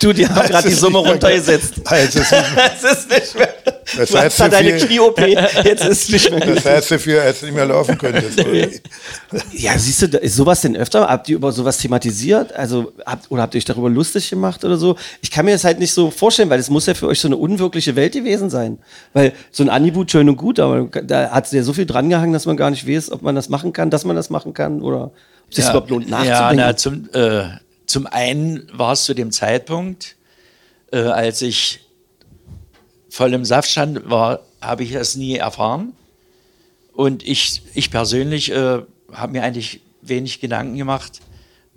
Du, die haben gerade die Summe runtergesetzt. Nicht, [LAUGHS] Es ist nicht mehr. [LAUGHS] Das du heißt hast da deine Knie-OP, jetzt ist es nicht mehr. das heißt dafür, als du nicht mehr laufen könntest. Ja, siehst du, ist sowas denn öfter? Habt ihr über sowas thematisiert? Also, habt, oder habt ihr euch darüber lustig gemacht oder so? Ich kann mir das halt nicht so vorstellen, weil es muss ja für euch so eine unwirkliche Welt gewesen sein. Weil so ein Angebot schön und gut, aber da hat es ja so viel drangehangen, dass man gar nicht weiß, ob man das machen kann, dass man das machen kann oder ob es sich überhaupt lohnt Ja, nachzudenken. na, zum, äh, zum einen war es zu dem Zeitpunkt, äh, als ich voll im Saft stand, war, habe ich es nie erfahren. Und ich, ich persönlich äh, habe mir eigentlich wenig Gedanken gemacht,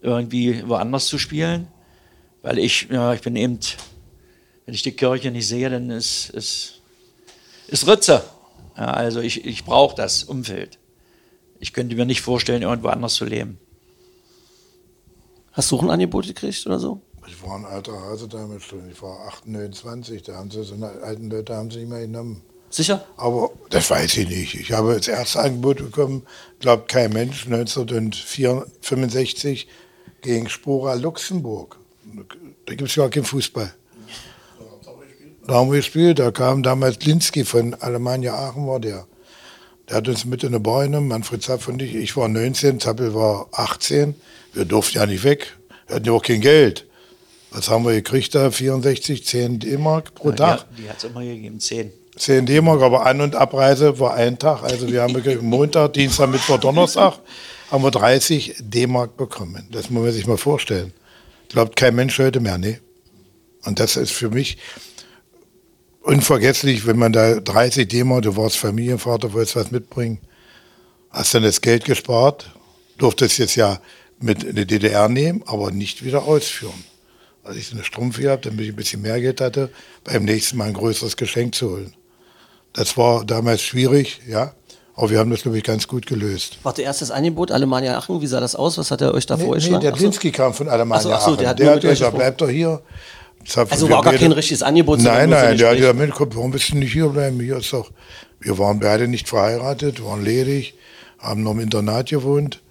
irgendwie woanders zu spielen. Weil ich, ja, ich bin eben, wenn ich die Kirche nicht sehe, dann ist, ist, ist Ritze. Ja, also ich, ich brauche das Umfeld. Ich könnte mir nicht vorstellen, irgendwo anders zu leben. Hast du auch ein Angebot gekriegt oder so? Ich war ein alter Hase damals schon. Ich war 28, da haben sie so eine alten Leute haben sie nicht mehr genommen. Sicher? Aber das weiß ich nicht. Ich habe das erste Angebot bekommen, glaubt kein Mensch, 1965 gegen Spora Luxemburg. Da gibt es ja keinen Fußball. Da haben wir gespielt, da kam damals Linsky von Alemannia Aachen war der. Der hat uns mit in eine Bar genommen, Manfred Zapp und ich. Ich war 19, Zappel war 18. Wir durften ja nicht weg. Wir hatten ja auch kein Geld. Was haben wir gekriegt da? 64, 10 D-Mark pro Tag. Ja, die hat es immer gegeben, 10. 10 D-Mark, aber An- und Abreise war ein Tag. Also wir haben Montag, Dienstag, Mittwoch, Donnerstag haben wir 30 D-Mark bekommen. Das muss man sich mal vorstellen. Glaubt kein Mensch heute mehr, ne? Und das ist für mich unvergesslich, wenn man da 30 D-Mark, du warst Familienvater, wolltest was mitbringen, hast dann das Geld gespart, durftest jetzt ja mit in die DDR nehmen, aber nicht wieder ausführen. Als ich so eine Strumpfe gehabt, damit ich ein bisschen mehr Geld hatte, beim nächsten Mal ein größeres Geschenk zu holen. Das war damals schwierig, ja. Aber wir haben das, glaube ich, ganz gut gelöst. Warte, erstes Angebot, Alemannia Aachen, wie sah das aus? Was hat er euch da Nee, nee, vorgeschlagen? der Ach so. Kam von Alemannia Ach so, der Aachen. hat der hat gesagt, bleibt doch hier. Also war gar kein richtiges Angebot, Nein, nein, der hat gesagt, Mensch, warum bist du nicht hier bleiben? Hier ist doch, wir waren beide nicht verheiratet, waren ledig, haben noch im Internat gewohnt.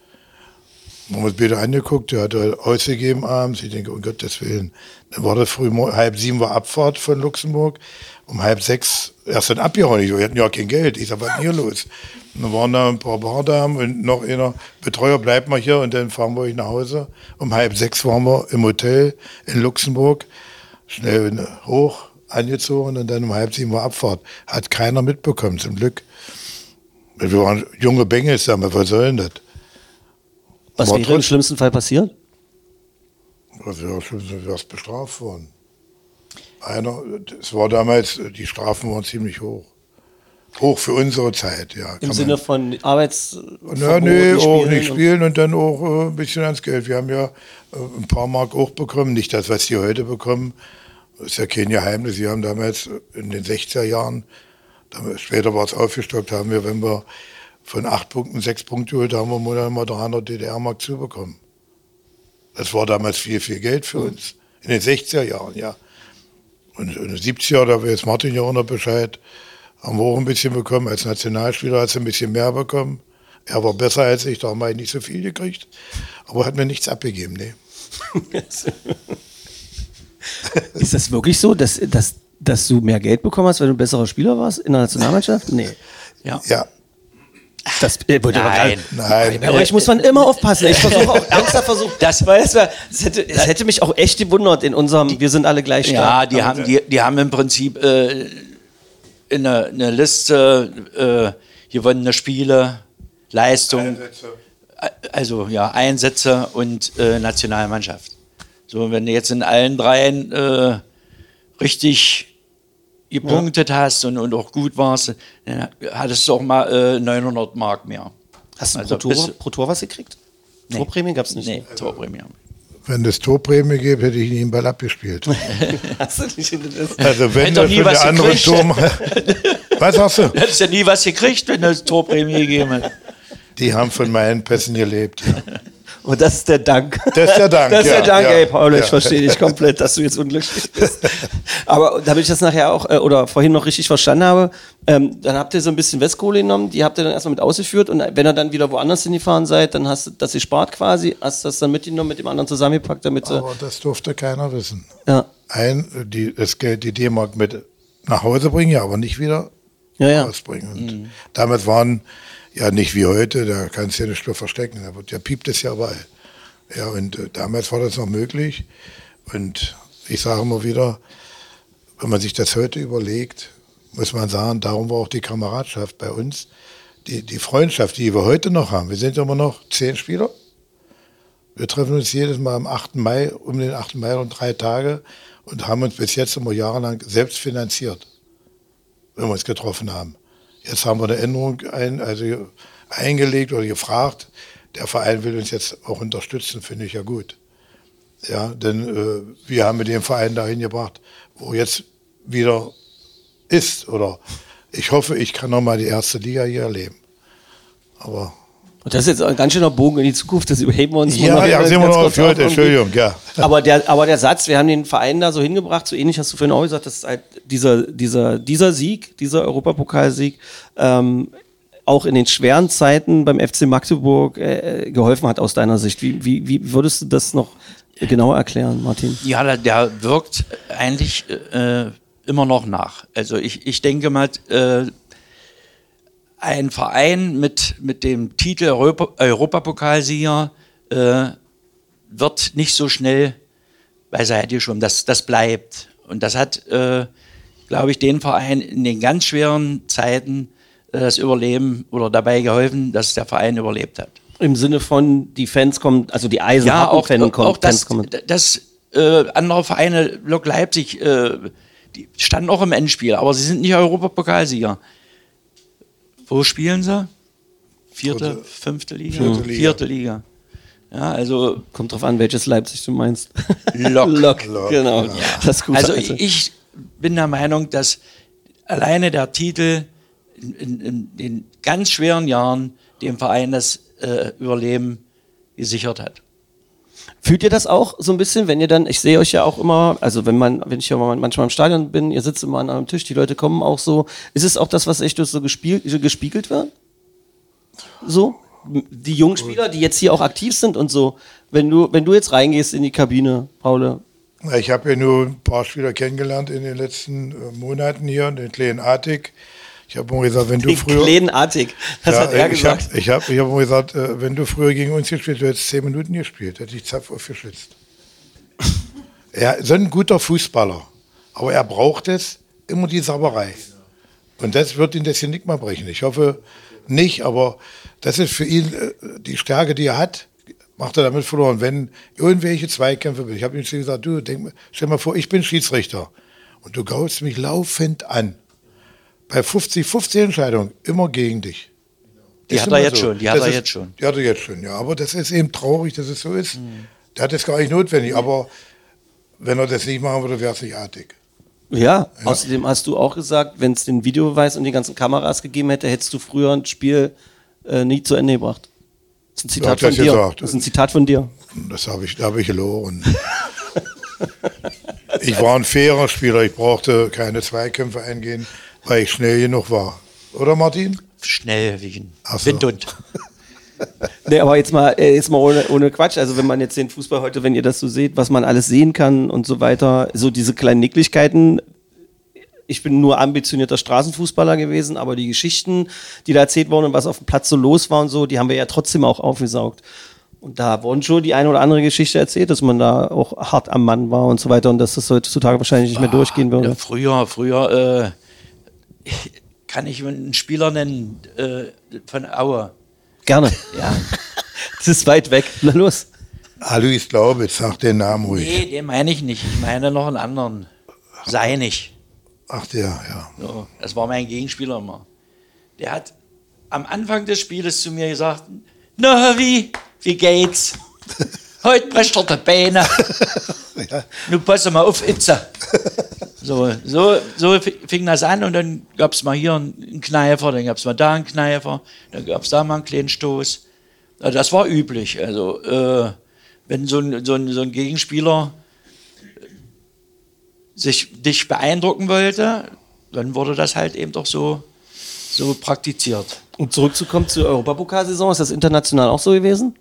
Haben uns beide angeguckt, der hat halt ausgegeben abends. Ich denke, um Gottes Willen. Dann war das früh, halb sieben war Abfahrt von Luxemburg. Um halb sechs erst dann abgehauen. Ich, Wir hatten ja kein Geld. Ich sag, was ist hier los? Und dann waren da ein paar Bardamen und noch einer Betreuer, bleibt mal hier und dann fahren wir euch nach Hause. Um halb sechs waren wir im Hotel in Luxemburg. Schnell hoch, angezogen und dann um halb sieben war Abfahrt. Hat keiner mitbekommen, zum Glück. Wir waren junge Bengels, wir, was soll denn das? Was Aber wäre im schlimmsten Fall passiert? Also schon sind wir erst bestraft worden. Einer, es war damals, die Strafen waren ziemlich hoch. Hoch für unsere Zeit, ja. Im Sinne man- von Arbeits... Ja, nee, auch nicht spielen und dann auch äh, ein bisschen ans Geld. Wir haben ja äh, ein paar Mark auch bekommen, nicht das, was die heute bekommen. Das ist ja kein Geheimnis. Wir haben damals äh, in den 60er Jahren, damals, später war es aufgestockt, haben wir, wenn wir von acht Punkten sechs Punkte geholt haben, wir monatlich mal 300 DDR-Mark zubekommen. Das war damals viel, viel Geld für uns. In den 60er Jahren, ja. Und in den 70er, da weiß Martin ja auch noch Bescheid, haben wir auch ein bisschen bekommen. Als Nationalspieler hat er ein bisschen mehr bekommen. Er war besser als ich, da haben wir nicht so viel gekriegt. Aber hat mir nichts abgegeben, nee. [LAUGHS] Ist das wirklich so, dass, dass, dass du mehr Geld bekommen hast, weil du ein besserer Spieler warst in der Nationalmannschaft? Nee. Ja. Ja, Das, äh, aber Nein. nein. Bei euch muss man immer aufpassen. Ich versuche auch ernsthaft versucht. Das- weil es, war, es, hätte, es hätte mich auch echt gewundert in unserem Wir sind alle gleich Ja, stark. die haben, die, die haben im Prinzip äh, eine, eine Liste äh, gewonnene Spiele, Leistung, äh, also ja, Einsätze und äh, Nationalmannschaft. So, wenn du jetzt in allen dreien äh, richtig gepunktet hast und, und auch gut warst, dann hattest du auch mal äh, 900 Mark mehr. Hast du Also pro, Tor, pro Tor was gekriegt? Torprämien gab es nicht. Nee, Torprämie. Wenn es Torprämie gibt, hätte ich nie den Ball abgespielt. [LAUGHS] Hast du nicht das? Also wenn das nie für was der andere. Tor Was sagst du? Du hättest ja nie was gekriegt, wenn du Torprämie gegeben hättest. Die haben von meinen Pässen gelebt. Ja. Und das ist der Dank. Das ist der Dank, [LAUGHS] Das ist ja, der Dank, ja. ey, Paul. Ich Ja. verstehe dich komplett, dass du jetzt unglücklich bist. [LAUGHS] Aber damit ich das nachher auch, äh, oder vorhin noch richtig verstanden habe, ähm, dann habt ihr so ein bisschen Westkohle genommen, die habt ihr dann erstmal mit ausgeführt und wenn ihr dann wieder woanders hingefahren seid, dann hast du das gespart quasi, hast das dann mitgenommen, mit dem anderen zusammengepackt, damit Aber das durfte keiner wissen. ja. Ein, die, das Geld, die D-Mark mit nach Hause bringen, ja, aber nicht wieder Ja, ja. ausbringen. Und damals waren ja nicht wie heute, da kannst du ja nicht mehr verstecken, da ja piept es ja überall. Ja, und äh, damals war das noch möglich. Und ich sage immer wieder, wenn man sich das heute überlegt, muss man sagen, darum war auch die Kameradschaft bei uns, die, die Freundschaft, die wir heute noch haben. Wir sind immer noch zehn Spieler. Wir treffen uns jedes Mal am 8. Mai, um den 8. Mai und drei Tage und haben uns bis jetzt immer jahrelang selbst finanziert, wenn wir uns getroffen haben. Jetzt haben wir eine Änderung ein, also eingelegt oder gefragt. Der Verein will uns jetzt auch unterstützen, finde ich ja gut. Ja, denn äh, wir haben mit dem Verein dahin gebracht, wo jetzt wieder ist. Oder ich hoffe, ich kann noch mal die erste Liga hier erleben. Aber Und das ist jetzt ein ganz schöner Bogen in die Zukunft, das überheben wir uns ja, mal ja, sind wir noch für heute. Entschuldigung, ja. [LAUGHS] Aber der, aber der Satz, wir haben den Verein da so hingebracht, so ähnlich hast du vorhin auch gesagt, dass halt dieser, dieser, dieser Sieg, dieser Europapokalsieg, ähm, auch in den schweren Zeiten beim FC Magdeburg äh, geholfen hat aus deiner Sicht. Wie, wie, wie würdest du das noch genauer erklären, Martin? Ja, der, der wirkt eigentlich äh, immer noch nach. Also ich, ich denke mal, äh, ein Verein mit, mit dem Titel Europa, Europapokalsieger äh, wird nicht so schnell beiseite geschoben. Das, das bleibt. Und das hat, äh, glaube ich, den Verein in den ganz schweren Zeiten äh, das Überleben oder dabei geholfen, dass der Verein überlebt hat. Im Sinne von, die Fans kommen, also die eisenharten Ja, auch, Fan auch, kommen, auch das, Fans kommen. das äh, andere Vereine, Lok Leipzig, äh, die standen auch im Endspiel, aber sie sind nicht Europapokalsieger. Wo spielen sie? Vierte, Vierte- fünfte Liga? vierte Liga. Vierte Liga. Ja, also Kommt drauf an, welches Leipzig du meinst. Lok. [LAUGHS] Lok, Lok, genau. ja. Das ist gut. Also ich bin der Meinung, dass alleine der Titel in, in, in den ganz schweren Jahren dem Verein das äh, Überleben gesichert hat. Fühlt ihr das auch so ein bisschen, wenn ihr dann, ich sehe euch ja auch immer, also wenn man, wenn ich ja mal manchmal im Stadion bin, ihr sitzt immer an einem Tisch, die Leute kommen auch so, ist es auch das, was echt so gespielt, gespiegelt wird? So? Die jungen Spieler, die jetzt hier auch aktiv sind und so, wenn du, wenn du jetzt reingehst in die Kabine, Paul, Na, Ich habe ja nur ein paar Spieler kennengelernt in den letzten äh, Monaten hier, den kleinen Artig. Ich habe immer gesagt, wenn du früher. Kledenartig, das ja, hat er ich habe gesagt. ich hab, ich hab immer gesagt, äh, wenn du früher gegen uns gespielt, du hättest zehn Minuten gespielt, hätte ich Zapf aufgeschlitzt. [LAUGHS] er ist ein guter Fußballer, aber er braucht es immer die Sauberei. Und das wird ihn das hier nicht mal brechen. Ich hoffe nicht, aber das ist für ihn äh, die Stärke, die er hat, macht er damit verloren. Wenn irgendwelche Zweikämpfe bin, ich habe ihm gesagt, du, denk, stell mal vor, ich bin Schiedsrichter und du gaust mich laufend an. Bei 50-50 Entscheidungen immer gegen dich. Die Ist hat er jetzt schon, die hat Das er ist- jetzt schon. Die hat er jetzt schon, ja. Aber das ist eben traurig, dass es so ist. Der hat das gar nicht notwendig. Aber wenn er das nicht machen würde, wäre es nicht artig. Ja, außerdem hast du auch gesagt, wenn es den Videobeweis und die ganzen Kameras gegeben hätte, hättest du früher ein Spiel äh, nie zu Ende gebracht. Das ist ein Zitat hat von dir. gesagt. Das ist ein Zitat von dir. Das habe ich, da habe ich verloren. ich war ein fairer Spieler. Ich brauchte keine Zweikämpfe eingehen, weil ich schnell genug war. Oder Martin? Schnell wie ein Ach so. Windhund. [LAUGHS] Nee, aber jetzt mal, äh, jetzt mal ohne, ohne Quatsch. Also wenn man jetzt den Fußball heute, wenn ihr das so seht, was man alles sehen kann und so weiter, so diese kleinen Nicklichkeiten. Ich bin nur ambitionierter Straßenfußballer gewesen, aber die Geschichten, die da erzählt wurden und was auf dem Platz so los war und so, die haben wir ja trotzdem auch aufgesaugt. Und da wurden schon die eine oder andere Geschichte erzählt, dass man da auch hart am Mann war und so weiter und dass das heutzutage wahrscheinlich nicht mehr durchgehen würde. Ja, früher, früher äh, kann ich einen Spieler nennen äh, von Aue. Gerne. Ja. [LAUGHS] Das ist weit weg. Na los. Alois Glaubitz, sag den Namen ruhig. Nee, den meine ich nicht. Ich meine noch einen anderen. Seinig. Ach, der, ja. So, das war mein Gegenspieler immer. Der hat am Anfang des Spieles zu mir gesagt, na wie, wie geht's? [LAUGHS] Heute bricht er die Beine. [LAUGHS] Nun pass mal auf, Itze. So, so, so fing das an und dann gab es mal hier einen Kneifer, dann gab es mal da einen Kneifer, dann gab es da mal einen kleinen Stoß. Ja, Das war üblich. Also, äh, wenn so ein, so, ein, so ein Gegenspieler sich dich beeindrucken wollte, dann wurde das halt eben doch so, so praktiziert. Um zurückzukommen zur Europapokalsaison, ist das international auch so gewesen?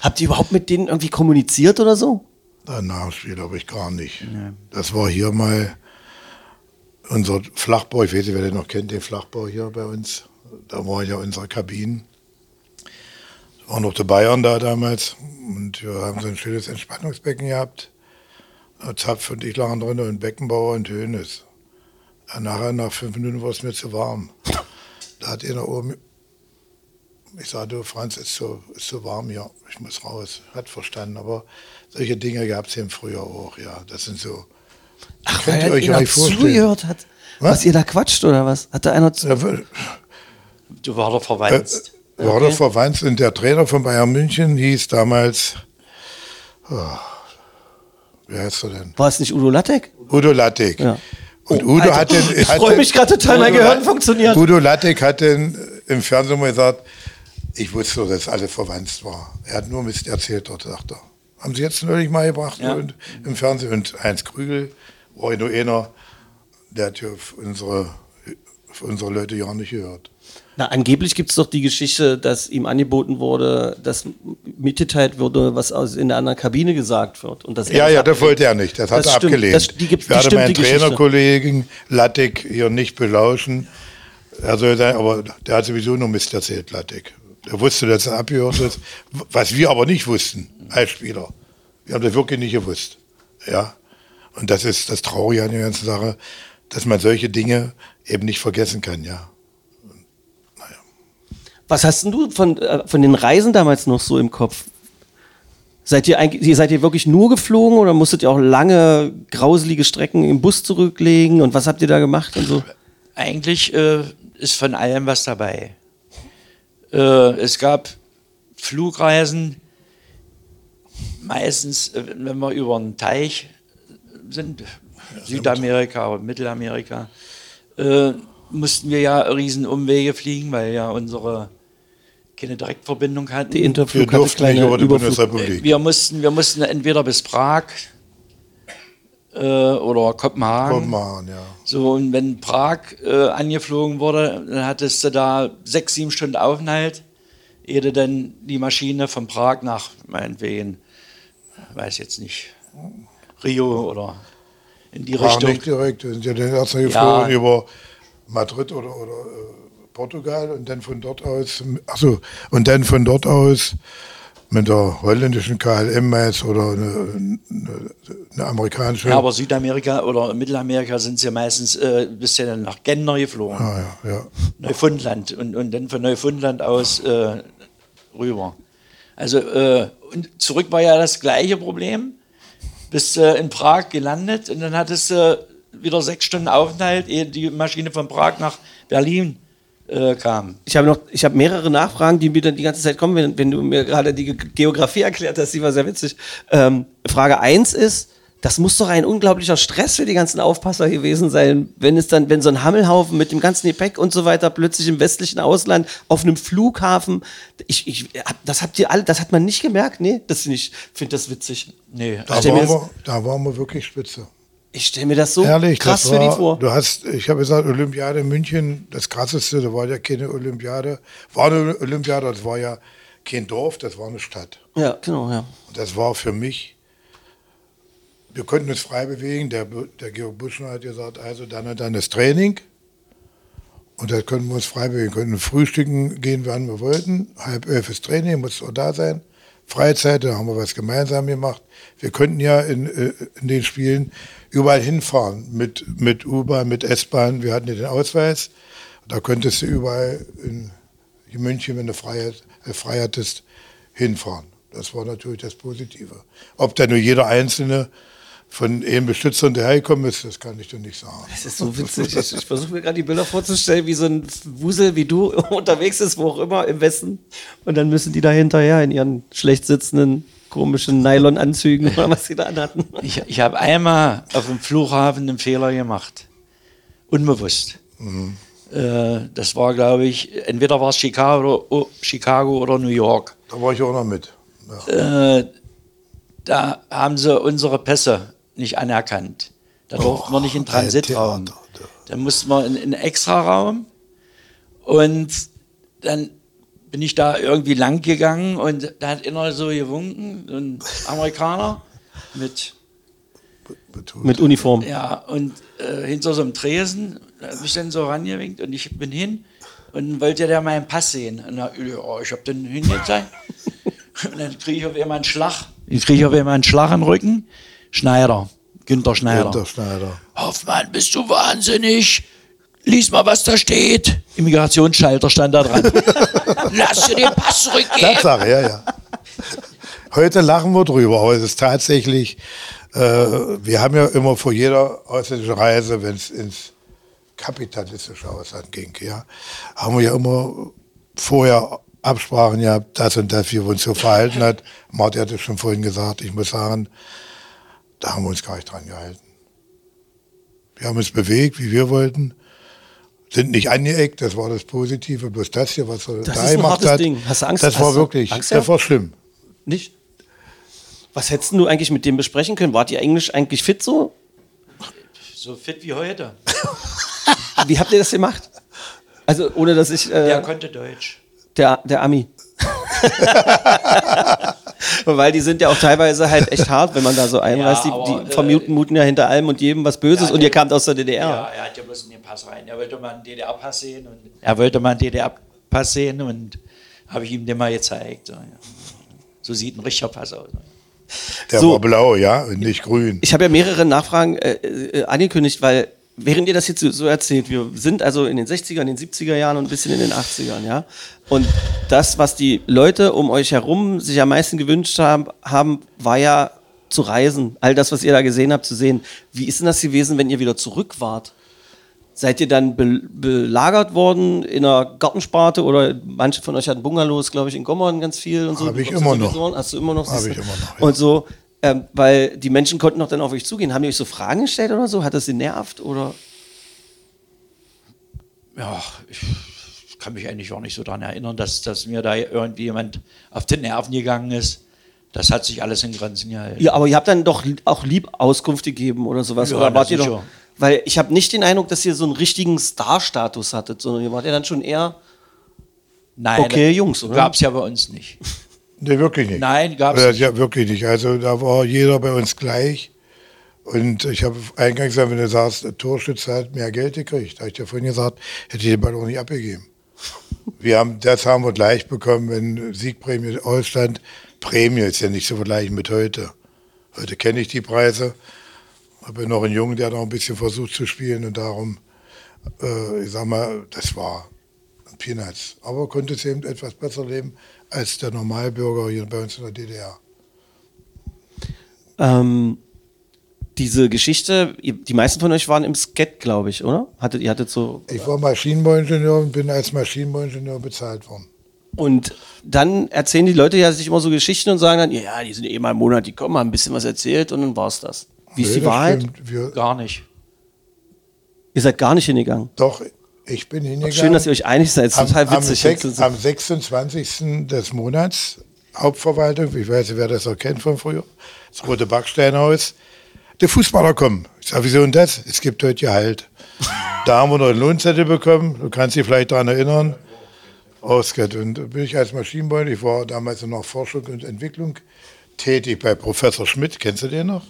Habt ihr überhaupt mit denen irgendwie kommuniziert oder so? Ein Nachspiel habe ich gar nicht. Das war hier mal unser Flachbau, ich weiß nicht, wer den noch kennt, den Flachbau hier bei uns. Da war ja unsere Kabinen. Waren noch die Bayern da damals und wir haben so ein schönes Entspannungsbecken gehabt. Zapf und ich lagen drin und Beckenbauer und Hönes. Nachher, nach fünf Minuten war es mir zu warm. Da hat einer oben, ich sagte, du Franz, ist so, ist so warm hier, ich muss raus. Hat verstanden, aber solche Dinge gab es eben früher auch, ja. Das sind so. Ach, könnt ihr euch einer nicht vorstellen. zugehört hat, was? Was? ihr da quatscht oder was? Hat da einer zu Ja, Du war doch verwandt. war der verwandt und der Trainer von Bayern München hieß damals, oh, Wie heißt er denn? War es nicht Udo Lattek? Udo Lattek. Ja. Und Oh, Udo Alter, hat den. [LAUGHS] Ich freue mich gerade total, mein Gehirn funktioniert. Udo Lattek hat den im Fernsehen mal gesagt, ich wusste, dass alles verwandt war. Er hat nur Mist erzählt dort, sagt er. Haben sie jetzt neulich mal gebracht Ja. und, im Fernsehen. Und Heinz Krügel war nur einer, der hat ja für unsere, für unsere Leute ja nicht gehört. Na, angeblich gibt es doch die Geschichte, dass ihm angeboten wurde, dass mitgeteilt wurde, was aus in der anderen Kabine gesagt wird. Und dass er Ja, das ja, das wollte er nicht. Das hat Das er stimmt. abgelehnt. Das- die gibt- ich werde meinen. Trainerkollegen Lattek hier nicht belauschen. Sein, aber der hat sowieso nur Mist erzählt, Lattek. Der wusste, dass er abgehört ist, was wir aber nicht wussten als Spieler. Wir haben das wirklich nicht gewusst. Ja. Und das ist das Traurige an der ganzen Sache, dass man solche Dinge eben nicht vergessen kann, ja. Was hast denn du von, äh, von den Reisen damals noch so im Kopf? Seid ihr, eigentlich, seid ihr wirklich nur geflogen oder musstet ihr auch lange, grauselige Strecken im Bus zurücklegen? Und was habt ihr da gemacht und so? Eigentlich äh, ist von allem was dabei. Äh, es gab Flugreisen, meistens, äh, wenn wir über einen Teich sind, Südamerika oder Mittelamerika, äh, mussten wir ja riesen Umwege fliegen, weil ja unsere keine Direktverbindung hatten. Die Wir Interflug hatte durften nicht kleine über die Überflug. Bundesrepublik. wir, mussten, wir mussten entweder bis Prag oder Kopenhagen. Kopenhagen, ja. So, und wenn Prag äh, angeflogen wurde, dann hattest du da sechs, sieben Stunden Aufenthalt, ehe du dann die Maschine von Prag nach, meinetwegen, weiß jetzt nicht, Rio oder in die Prag Richtung. nicht direkt. Wir sind ja dann erst mal Ja. geflogen über Madrid oder, oder äh, Portugal und dann von dort aus, achso, und dann von dort aus mit der holländischen KLM meist oder eine, eine, eine amerikanische. Ja, aber Südamerika oder Mittelamerika sind sie ja meistens, äh, bist ja dann nach Genner geflogen, ah, ja, ja. Neufundland und, und dann von Neufundland aus äh, rüber. Also äh, und zurück war ja das gleiche Problem. Bist äh, in Prag gelandet und dann hattest du wieder sechs Stunden Aufenthalt, ehe die Maschine von Prag nach Berlin äh, kam. Ich habe noch, ich habe mehrere Nachfragen, die mir dann die ganze Zeit kommen, wenn, wenn du mir gerade die Ge- Geografie erklärt hast, die war sehr witzig. Ähm, Frage eins ist, das muss doch ein unglaublicher Stress für die ganzen Aufpasser gewesen sein, wenn es dann, wenn so ein Hammelhaufen mit dem ganzen Gepäck und so weiter plötzlich im westlichen Ausland auf einem Flughafen, ich, ich, das habt ihr alle, das hat man nicht gemerkt, nee, das finde ich, finde das witzig. Nee, Da, waren wir, da waren wir wirklich spitze. Ich stelle mir das so Ehrlich, krass das für war, die vor. Du hast, ich habe gesagt, Olympiade in München, das krasseste, da war ja keine Olympiade. War eine Olympiade, das war ja kein Dorf, das war eine Stadt. Ja, genau, ja. Und das war für mich, wir konnten uns frei bewegen. Der, der Georg Buschner hat gesagt, also dann und dann das Training. Und da konnten wir uns frei bewegen. Wir konnten frühstücken gehen, wann wir wollten. Halb elf ist Training, musste auch da sein. Freizeit, da haben wir was gemeinsam gemacht. Wir konnten ja in, äh, in den Spielen überall hinfahren. Mit, mit U-Bahn, mit S-Bahn. Wir hatten ja den Ausweis. Da konntest du überall in München, wenn du frei, äh, frei hattest, hinfahren. Das war natürlich das Positive. Ob da nur jeder Einzelne von einem Beschützer dahergekommen ist, das kann ich dir nicht sagen. Das ist so witzig. Ich, ich versuche mir gerade die Bilder vorzustellen, wie so ein Wusel wie du [LAUGHS] unterwegs ist, wo auch immer, im Westen. Und dann müssen die da hinterher in ihren schlecht sitzenden, komischen Nylonanzügen oder [LAUGHS] was sie da anhatten. Ich, ich habe einmal auf dem Flughafen einen Fehler gemacht. Unbewusst. Äh, das war, glaube ich, entweder war es Chicago, oder- Chicago oder New York. Da war ich auch noch mit. Ja. Äh, da haben sie unsere Pässe nicht anerkannt. Da durften wir nicht in Transitraum. Da. Mussten wir in, in einen Extraraum und dann bin ich da irgendwie lang gegangen und da hat einer so gewunken, so ein Amerikaner mit Betont. Mit Uniform. ja, und äh, hinter so einem Tresen hat mich dann so rangewinkt und ich bin hin und wollte der meinen Pass sehen. Und da, ja, ich habe den hingezeigt. [LAUGHS] und dann kriege ich auf einmal einen Schlag. Ich kriege auf einmal einen Schlag im Rücken. Schneider, Günther Schneider. Günter Schneider. Hoffmann, bist du wahnsinnig? Lies mal, was da steht. Immigrationsschalter stand da dran. [LAUGHS] Lass dir den Pass zurückgeben. Tatsache, ja, ja. Heute lachen wir drüber, aber es ist tatsächlich, äh, wir haben ja immer vor jeder ausländischen Reise, wenn es ins kapitalistische Ausland ging, ja, haben wir ja immer vorher Absprachen gehabt, das und das, wie wir uns so verhalten hat. Martin hat es schon vorhin gesagt, ich muss sagen, Da haben wir uns gar nicht dran gehalten. Wir haben uns bewegt, wie wir wollten. Sind nicht angeeckt, das war das Positive. Bloß das hier, was er Das da ist ein gemacht hartes hat, Ding. Hast du Angst? das Hast war du wirklich, Angst, das war schlimm. Nicht? Was hättest du eigentlich mit dem besprechen können? Wart ihr Englisch eigentlich fit so? So fit wie heute. [LAUGHS] Wie habt ihr das gemacht? Also ohne dass ich äh, Der konnte Deutsch. der, der Ami. [LAUGHS] [LAUGHS] [LAUGHS] Weil die sind ja auch teilweise halt echt hart, wenn man da so einreist. Ja, aber, die, die äh, vermuten muten ja hinter allem und jedem was Böses Ja, und ihr der- kamt aus der DDR. Ja, er hat ja bloß in den Pass rein. Er wollte mal einen DDR-Pass sehen und er wollte mal einen DDR-Pass sehen und habe ich ihm den mal gezeigt. So, ja. so sieht ein richtiger Pass aus. Der So. war blau, ja, und nicht grün. Ich habe ja mehrere Nachfragen äh, äh, angekündigt, weil während ihr das jetzt so- so erzählt, wir sind also in den 60er, in den 70er Jahren und ein bisschen in den 80ern, ja. Und das, was die Leute um euch herum sich am meisten gewünscht haben, haben war ja zu reisen. All das, was ihr da gesehen habt, zu sehen. Wie ist denn das gewesen, wenn ihr wieder zurück wart? Seid ihr dann be belagert worden in einer Gartensparte oder manche von euch hatten Bungalows, glaube ich, in Gommern ganz viel und so. Hab Du ich kommst immer aus der noch. Hast du immer noch? Hab siehst ich immer noch. Und so, ähm, weil die Menschen konnten doch dann auf euch zugehen. Haben die euch so Fragen gestellt oder so? Hat das sie nervt oder? Ja, ich kann mich eigentlich auch nicht so daran erinnern, dass, dass mir da irgendwie jemand auf den Nerven gegangen ist. Das hat sich alles in Grenzen gehalten. Ja, aber ihr habt dann doch auch lieb Auskunft gegeben oder sowas. Ja, oder wart ihr doch? Weil ich habe nicht den Eindruck, dass ihr so einen richtigen Star-Status hattet, sondern ihr wart ja dann schon eher. Nein, Okay, Jungs, oder? Gab es ja bei uns nicht. [LAUGHS] Nee, wirklich nicht. Nein, Äh, nicht. Ja, wirklich nicht. Also da war jeder bei uns gleich. Und ich habe eingangs gesagt, wenn du sagst, der Torschütze hat mehr Geld gekriegt, habe ich dir vorhin gesagt, hätte ich den Ball auch nicht abgegeben. [LAUGHS] Wir haben, das haben wir gleich bekommen, wenn Siegprämie ausstand. Prämie ist ja nicht zu vergleichen mit heute. Heute kenne ich die Preise. Habe ja noch einen Jungen, der noch ein bisschen versucht zu spielen und darum, äh, ich sag mal, das war Peanuts. Aber konnte es eben etwas besser leben als der Normalbürger hier bei uns in der DDR. Ähm, diese Geschichte, die meisten von euch waren im Skat, glaube ich, oder? Hattet, ihr hattet so. Ich war Maschinenbauingenieur und bin als Maschinenbauingenieur bezahlt worden. Und dann erzählen die Leute ja sich immer so Geschichten und sagen dann, ja, die sind eh mal im Monat gekommen, haben ein bisschen was erzählt und dann war's das. Wie ist Nee, die das Wahrheit? Gar nicht. Ihr seid gar nicht hingegangen. doch, ich bin hingegangen. Schön, dass ihr euch einig seid. Am, total am, witzig. sech- Jetzt- am 26. des Monats, Hauptverwaltung, ich weiß nicht, wer das noch kennt von früher, das Rote Backsteinhaus, die Fußballer kommen. Ich sage, wieso denn das? Es gibt heute Gehalt. [LAUGHS] da haben wir noch einen Lohnzettel bekommen, du kannst dich vielleicht daran erinnern. Ausgett. Und da bin ich als Maschinenbauer, ich war damals noch Forschung und Entwicklung tätig bei Professor Schmidt, kennst du den noch?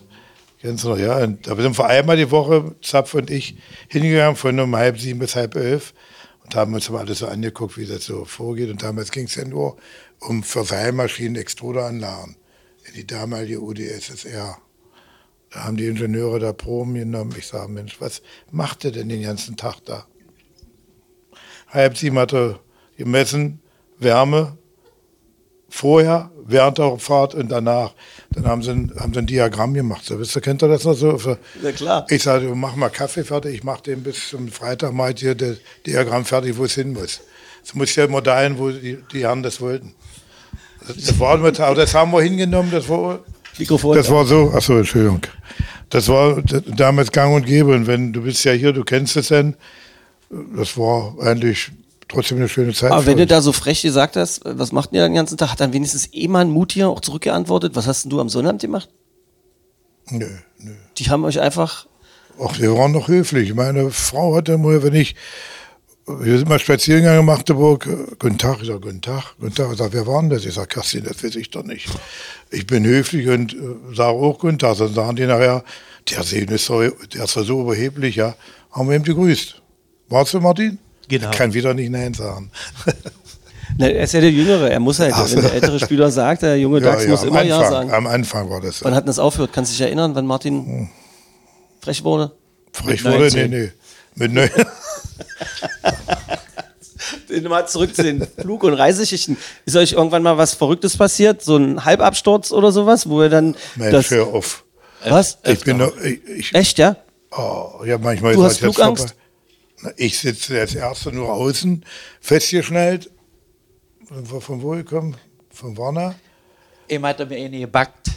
Kennst du noch, ja. Und da sind wir einmal die Woche, Zapf und ich, hingegangen von um halb sieben bis halb elf und haben uns mal alles so angeguckt, wie das so vorgeht. Und damals ging es ja nur um Verseilmaschinen, Extruderanlagen in die damalige UdSSR. Da haben die Ingenieure da Proben genommen. Ich sage, Mensch, was macht ihr denn den ganzen Tag da? Halb sieben hat er gemessen, Wärme, vorher, während der Fahrt und danach. Dann haben sie ein, haben sie ein Diagramm gemacht. So, wisst ihr, kennt ihr das noch so? Ja, klar. Ich sage, mach mal Kaffee fertig, ich mache den bis zum Freitag mal hier das Diagramm fertig, wo es hin muss. Es muss ja immer dahin, wo die, die Herren das wollten. Das, das, war, aber das haben wir hingenommen, das war, Mikrofon. das war so, achso, Entschuldigung. Das war damals gang und gäbe. Und wenn du bist ja hier, du kennst es denn, das war eigentlich trotzdem eine schöne Zeit. Aber wenn du da so frech gesagt hast, was macht ihr dann den ganzen Tag? Hat dann wenigstens eh mal ein Mutier auch zurückgeantwortet? Was hast denn du am Sonnabend gemacht? Nö, nö. Die haben euch einfach. Ach, wir waren noch höflich. Meine Frau hatte immer, wenn ich, wir sind mal spazieren gegangen in Magdeburg, guten Tag, ich sage, guten Tag, guten Tag. Ich sage, wer war denn das? Ich sage, Kerstin, das weiß ich doch nicht. Ich bin höflich und äh, sage auch guten Tag. Dann sagen die nachher, der Sehen ist so, der ist so überheblich, ja. Haben wir ihm gegrüßt. Warst du, Martin? Genau. Kann wieder nicht Nein sagen. [LAUGHS] Na, er ist ja der Jüngere, er muss halt. Ach so. Wenn der ältere Spieler sagt, der junge [LAUGHS] Dax muss am immer Ja Anfang, sagen. Am Anfang war das so. Wann hat das aufgehört? Kannst du dich erinnern, wann Martin frech wurde? Frech wurde? 19. Nee, nee. Mit neun. [LAUGHS] Den mal zurück zu den Flug- und Reiseschichten. Ist euch irgendwann mal was Verrücktes passiert? So ein Halbabsturz oder sowas, wo ihr dann. Mensch, das, hör auf. was? Ich bin noch, ich, ich, Echt, ja? Oh, ja, manchmal Du ist hast jetzt Flugangst? Ich sitze als Erster nur außen, festgeschnallt. Sind wir von wo gekommen? Von Warner? Eben hat er mir eine gebackt.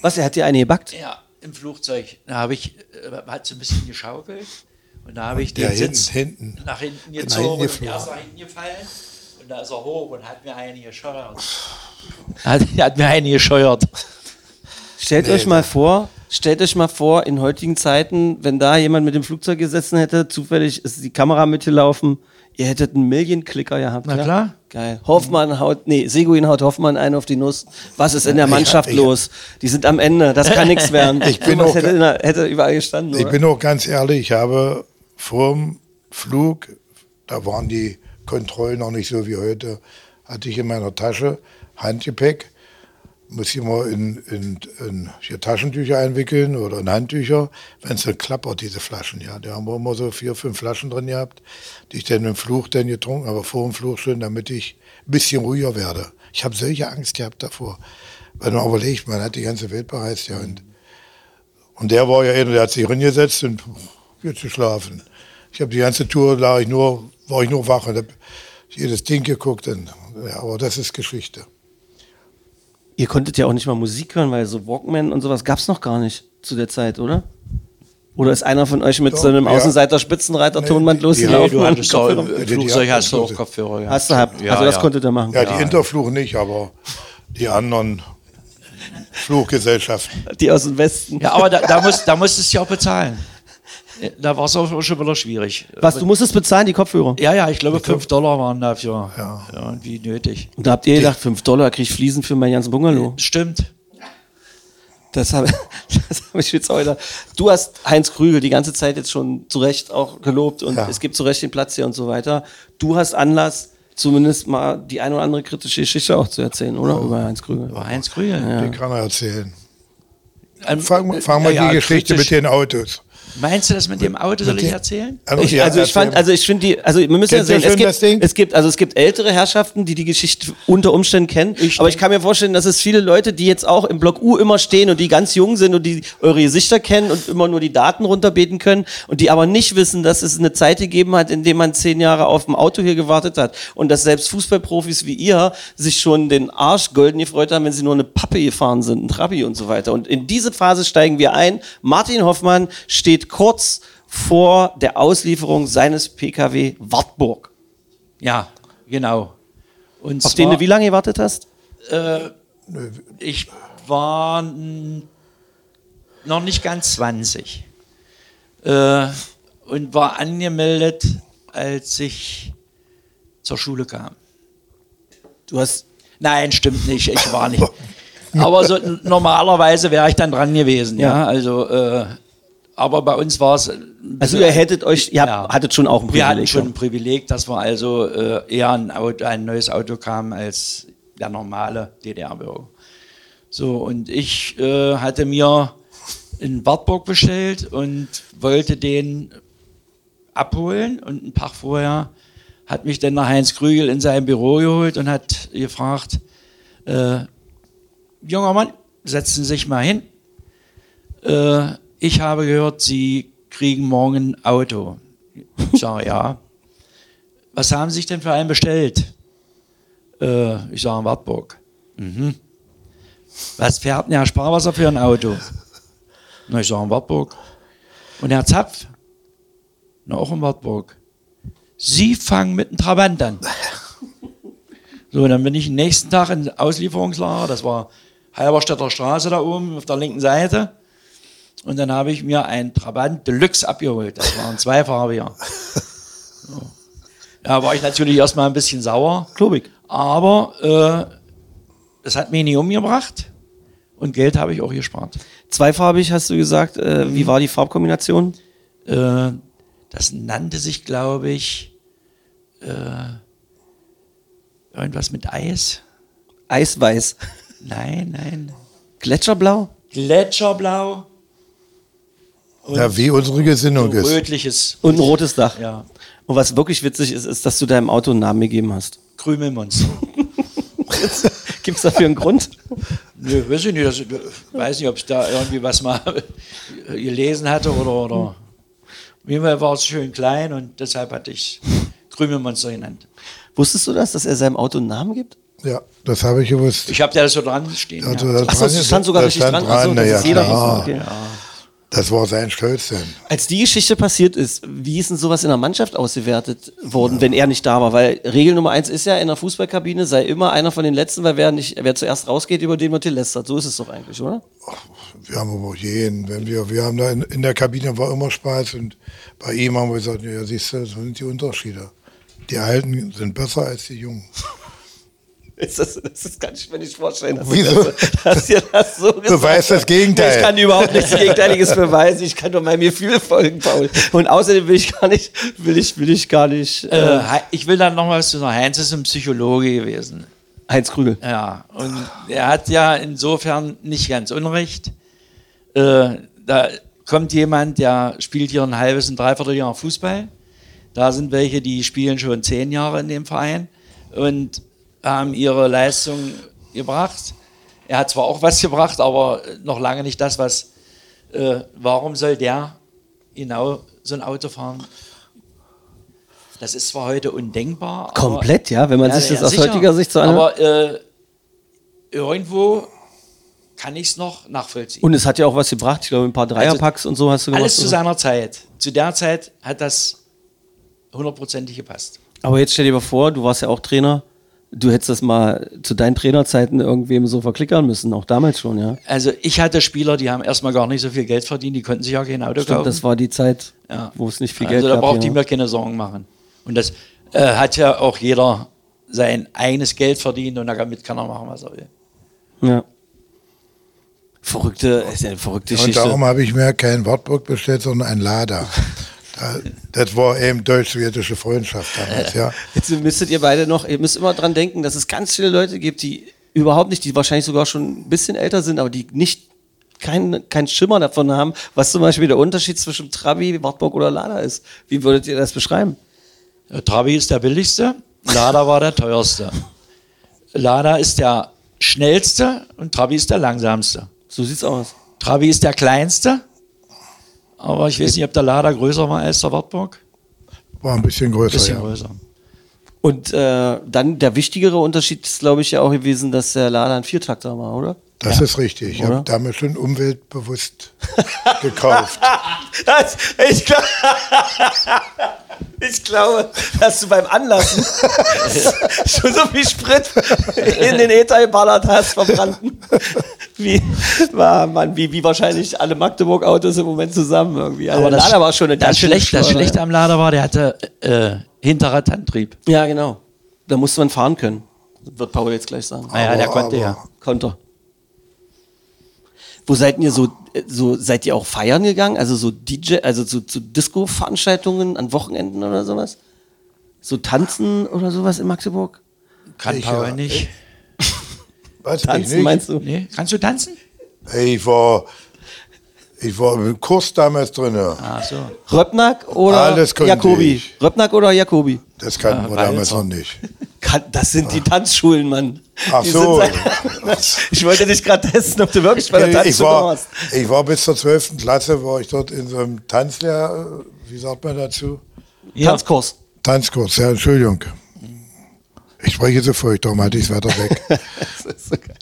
Was, er hat dir eine gebackt? Ja. im Flugzeug. Da habe ich, äh, hat so ein bisschen geschaukelt. Und da habe ich den Ja, hinten, Sitz hinten. nach hinten Nach gezogen hinten und er ist nach hinten gefallen. Und da ist er hoch und hat mir einen gescheuert. [LAUGHS] Hat, hat mir einen gescheuert. Stellt euch mal vor, stellt euch mal vor, in heutigen Zeiten, wenn da jemand mit dem Flugzeug gesessen hätte, zufällig ist die Kamera mitgelaufen, ihr hättet einen Million-Clicker gehabt. Na ja? klar. Geil. Hoffmann haut, nee, Seguin haut Hoffmann einen auf die Nuss. Was ist in der Mannschaft ich- los? Die sind am Ende, das kann nichts [LAUGHS] werden. Ich bin auch- hätte, der- hätte überall gestanden. Ich oder? bin auch ganz ehrlich, ich habe vorm Flug, da waren die Kontrollen noch nicht so wie heute, hatte ich in meiner Tasche Handgepäck, muss ich immer in, in, in hier Taschentücher einwickeln oder in Handtücher, wenn es dann klappert, diese Flaschen. Ja, da haben wir immer so vier, fünf Flaschen drin gehabt, die ich dann im Flug dann getrunken, aber vor dem Flug schon, damit ich ein bisschen ruhiger werde. Ich habe solche Angst gehabt davor. Wenn man überlegt, man hat die ganze Welt bereist, ja, und und der war ja einer, der hat sich hingesetzt und geht geschlafen. Ich habe die ganze Tour, lag ich nur, war ich nur wach und habe jedes Ding geguckt. Und, ja, aber das ist Geschichte. Ihr konntet ja auch nicht mal Musik hören, weil so Walkman und sowas gab es noch gar nicht zu der Zeit, oder? Oder ist einer von euch mit Doch, so einem ja. Außenseiter Spitzenreiter Nee, losgelaufen? du und hattest auch, Kopfhörer? im die- Flugzeug die- hast du auch Kopfhörer gehabt. Hast du gehabt. Ja, also das ja. konntet ihr machen. Ja, die Interfluch nicht, aber die anderen Fluggesellschaften. Die aus dem Westen. Ja, aber da, da, musst, da musstest du ja auch bezahlen. Da war es auch schon wieder schwierig. Was, du musstest bezahlen, die Kopfhörer? Ja, ja, ich glaube 5 Dollar waren dafür ja. irgendwie nötig. Und da habt ihr gedacht, 5 Dollar krieg ich Fliesen für meinen ganzen Bungalow. Stimmt. Das habe [LAUGHS] hab ich jetzt auch gedacht. Du hast Heinz Krügel die ganze Zeit jetzt schon zu Recht auch gelobt und Ja. es gibt zu Recht den Platz hier und so weiter. Du hast Anlass, zumindest mal die ein oder andere kritische Geschichte auch zu erzählen, oder? Über Heinz Krügel. War Heinz Krügel. Die kann er erzählen. Ähm, Fang, mal ja, die Geschichte kritisch. mit den Autos. Meinst du das mit dem Auto, soll ich erzählen? Also, Ich, also ich fand, also ich finde die, also wir müssen ja sehen, es gibt, es gibt, also es gibt ältere Herrschaften, die die Geschichte unter Umständen kennen. aber ich kann mir vorstellen, dass es viele Leute, die jetzt auch im Block U immer stehen und die ganz jung sind und die eure Gesichter kennen und immer nur die Daten runterbeten können und die aber nicht wissen, dass es eine Zeit gegeben hat, in der man zehn Jahre auf dem Auto hier gewartet hat und dass selbst Fußballprofis wie ihr sich schon den Arsch golden gefreut haben, wenn sie nur eine Pappe gefahren sind, ein Trabi und so weiter. Und in diese Phase steigen wir ein. Martin Hoffmann steht kurz vor der Auslieferung seines PKW Wartburg. Ja, genau. Und Auf den zwar- du wie lange gewartet hast? Ich war noch nicht ganz 20 äh, und war angemeldet, als ich zur Schule kam. Du hast Nein, stimmt nicht, ich war nicht. Aber so normalerweise wäre ich dann dran gewesen, ja. Ja. Also, äh, aber bei uns war es. ein also ihr hättet euch, ihr habt, Ja. hattet schon auch ein Wir hatten Privileg. schon ein Privileg, dass wir also äh, eher ein, Auto, ein neues Auto kamen als der normale DDR-Bürger. So, und ich äh, hatte mir in Wartburg bestellt und wollte den abholen. Und einen Tag vorher hat mich dann der Heinz Krügel in sein Büro geholt und hat gefragt, äh, junger Mann, setzen Sie sich mal hin. Äh, ich habe gehört, Sie kriegen morgen ein Auto. Ich sage, ja. Was haben Sie sich denn für einen bestellt? Äh, ich sage, in Wartburg. Mhm. Was fährt denn Herr Sparwasser für ein Auto? Na, ich sage, in Wartburg. Und Herr Zapf? Na, auch in Wartburg. Sie fangen mit einem Trabant an. So, dann bin ich den nächsten Tag in Auslieferungslager, das war Halberstädter Straße da oben auf der linken Seite. Und dann habe ich mir ein Trabant Deluxe abgeholt. Das waren zweifarbiger. So. Da war ich natürlich erstmal ein bisschen sauer. Klobig. Aber äh, das hat mich nicht umgebracht. Und Geld habe ich auch gespart. Zweifarbig hast du gesagt. Äh, wie war die Farbkombination? Äh, das nannte sich, glaube ich, äh, irgendwas mit Eis. Eisweiß. Nein, nein. Gletscherblau? Gletscherblau. Und Ja, wie unsere so Gesinnung ist. rötliches. Und ein rotes Dach. Ja. Und was wirklich witzig ist, ist, dass du deinem Auto einen Namen gegeben hast. Krümelmonster. [LAUGHS] Gibt es dafür einen Grund? Nö, weiß ich nicht. Das, weiß nicht, ob ich da irgendwie was mal [LAUGHS] gelesen hatte oder. oder. Auf jeden Fall war es schön klein und deshalb hatte ich Krümelmonster genannt. Wusstest du das, dass er seinem Auto einen Namen gibt? Ja, das habe ich gewusst. Ich habe da so dran stehen. Also, ja. das Achso, das stand sogar das richtig stand dran. Dran, das na ist ja, jeder klar. okay. Das war sein Stolz denn. Als die Geschichte passiert ist, wie ist denn sowas in der Mannschaft ausgewertet worden, wenn er nicht da war? Weil Regel Nummer eins ist ja in der Fußballkabine, sei immer einer von den Letzten, weil wer, nicht, wer zuerst rausgeht, über den wird gelästert. So ist es doch eigentlich, oder? Wir haben aber auch jeden, wenn wir, wir haben da in, in der Kabine war immer Spaß und bei ihm haben wir gesagt, ja siehst du, das sind die Unterschiede. Die Alten sind besser als die Jungen. Ist das, das ist kann ich mir nicht vorstellen, dass, Wieso? dass, dass ihr das so gesagt Beweist das. Gegenteil. Ich kann überhaupt nichts Gegenteiliges beweisen. Ich kann nur meinem Gefühl folgen, Paul. Und außerdem will ich gar nicht, will ich, will ich gar nicht. Äh, Äh, ich will dann noch was zu sagen. Heinz ist ein Psychologe gewesen. Heinz Krügel. Ja, und er hat ja insofern nicht ganz unrecht. Äh, da kommt jemand, der spielt hier ein halbes, ein Dreivierteljahr Fußball. Da sind welche, die spielen schon zehn Jahre in dem Verein und haben ihre Leistung gebracht. Er hat zwar auch was gebracht, aber noch lange nicht das, was. Äh, warum soll der genau so ein Auto fahren? Das ist zwar heute undenkbar. aber- Komplett, ja, wenn man sich das aus sicher. heutiger Sicht so anhört. Aber äh, irgendwo kann ich es noch nachvollziehen. Und es hat ja auch was gebracht. Ich glaube, ein paar Dreierpacks und so hast du gemacht. Alles zu seiner Zeit. Zu der Zeit hat das hundertprozentig gepasst. Aber jetzt stell dir mal vor, du warst ja auch Trainer. Du hättest das mal zu deinen Trainerzeiten irgendwem so verklickern müssen, auch damals schon, ja. Also ich hatte Spieler, die haben erstmal gar nicht so viel Geld verdient, die konnten sich ja kein Auto Stimmt, kaufen. das war die Zeit, Ja. wo es nicht viel also Geld da gab. braucht ja. die mir keine Sorgen machen. Und das äh, hat ja auch jeder sein eigenes Geld verdient und damit kann er machen, was er will. Ja. Verrückte, ist ja eine verrückte Und Geschichte. darum habe ich mir kein Wartburg bestellt, sondern ein Lada. [LAUGHS] Da, das war eben deutsch-sowjetische Freundschaft damals, ja. [LAUGHS] Jetzt müsstet ihr beide noch, ihr müsst immer dran denken, dass es ganz viele Leute gibt, die überhaupt nicht, die wahrscheinlich sogar schon ein bisschen älter sind, aber die nicht keinen kein Schimmer davon haben, was zum Beispiel der Unterschied zwischen Trabi, Wartburg oder Lada ist. Wie würdet ihr das beschreiben? Äh, Trabi ist der billigste, Lada war der teuerste. Lada ist der schnellste und Trabi ist der langsamste. So sieht's aus. Trabi ist der kleinste, aber ich weiß nicht, ob der Lada größer war als der Wartburg. War ein bisschen größer, Bisschen ja. größer. Und äh, dann der wichtigere Unterschied ist, glaube ich, ja auch gewesen, dass der Lada ein Viertakter war, oder? Das ist richtig. Ich habe damals schon umweltbewusst [LAUGHS] gekauft. Das, ich, glaub, ich glaube, dass du beim Anlassen [LAUGHS] schon so viel Sprit in den Äther geballert hast, verbrannten. Wie, war, Mann, wie, wie wahrscheinlich alle Magdeburg-Autos im Moment zusammen irgendwie. Also der Lada war schon eine das, schlecht, das Schlechte am Lada war, der hatte äh, Hinterradantrieb. Ja, genau. Da musste man fahren können. Wird Paul jetzt gleich sagen. Naja, der konnte aber- ja. Konter. Wo seid ihr so, äh, so, seid ihr auch feiern gegangen? Also so DJ, also so, so Disco-Veranstaltungen an Wochenenden oder sowas? So tanzen oder sowas in Magdeburg? Kann Ich, Paul ja. nicht. [LAUGHS] Ich Tanzen nicht. meinst du? Nee? Kannst du tanzen? Ich war, ich war im Kurs damals drin. Ah, so. Röpnack oder Jakobi? Röpnack oder Jakobi? Das kannten wir Walzer. damals noch nicht. [LAUGHS] Kann, das sind die Tanzschulen, Mann. Ach Die so. sind seit- [LAUGHS] ich wollte dich gerade testen, ob du wirklich bei der Ich Tanzschule war, warst. ich war bis zur 12. Klasse, war ich dort in so einem Tanzlehr, wie sagt man dazu? Ja. Tanzkurs. Tanzkurs, ja, Entschuldigung. Ich spreche so furcht, darum hatte ich es weiter weg. [LAUGHS] Das ist so geil.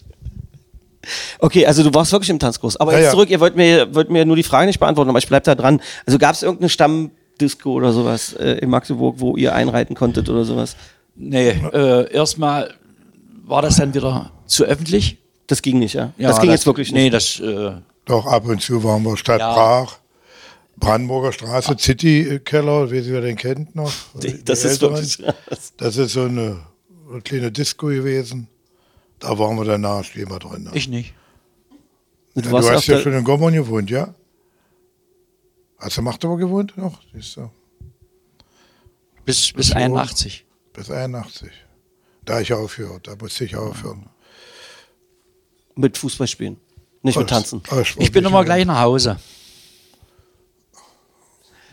Okay, also du warst wirklich im Tanzkurs. Aber Ja, jetzt ja. zurück, ihr wollt mir, wollt mir nur die Frage nicht beantworten, aber ich bleib da dran. Also gab es irgendeine Stammdisco oder sowas äh, in Magdeburg, wo ihr einreiten konntet oder sowas? Nee, äh, erstmal war das dann wieder zu öffentlich. Das ging nicht, ja? Ja, das ging jetzt wirklich Nee, nicht. das, äh, Doch ab und zu waren wir Stadt Ja. Prag, Brandenburger Straße, City-Keller, wie ihr den kennt noch. die das ist wirklich. Das ist so eine, eine kleine Disco gewesen. Da waren wir danach, stehen wir drin. Ne? ich nicht. Du, ja, du hast ja schon in Gommern gewohnt, ja? Hast du Magdeburg gewohnt noch? Siehst du. Bis, bis So. 81. Bis 81. Da ich aufhört, da musste ich aufhören. mit Fußball spielen. Nicht mit Tanzen. Aus Ich bin immer gleich nach Hause.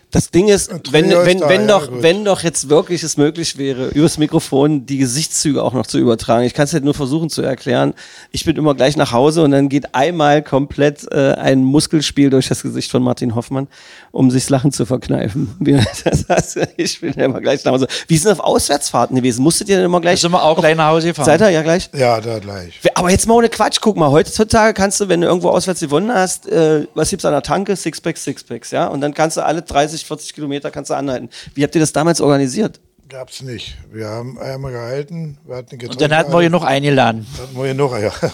Das Ding ist, wenn, wenn, da, wenn, ja, doch, gut. wenn doch jetzt wirklich es möglich wäre, übers Mikrofon die Gesichtszüge auch noch zu übertragen. Ich kann es halt nur versuchen zu erklären. Ich bin immer gleich nach Hause und dann geht einmal komplett äh, ein Muskelspiel durch das Gesicht von Martin Hoffmann, um sich das Lachen zu verkneifen. [LAUGHS] Wie- Das heißt, ich bin immer gleich nach Hause. Wie sind auf Auswärtsfahrten gewesen? Musstet ihr denn immer Da gleich? sind wir auch gleich nach Hause gefahren. Seid ihr ja gleich? Ja, da gleich. Aber jetzt mal ohne Quatsch, guck mal, heutzutage kannst du, wenn du irgendwo auswärts gewonnen hast, äh, was gibt's an der Tanke? Sixpacks, Sixpacks, ja? Und dann kannst du alle 30, 40 Kilometer kannst du anhalten. Wie habt ihr das damals organisiert? Gab's nicht. Wir haben einmal gehalten, wir hatten Und dann hatten wir hier noch eingeladen. Hatten wir hier noch, ja. [LAUGHS]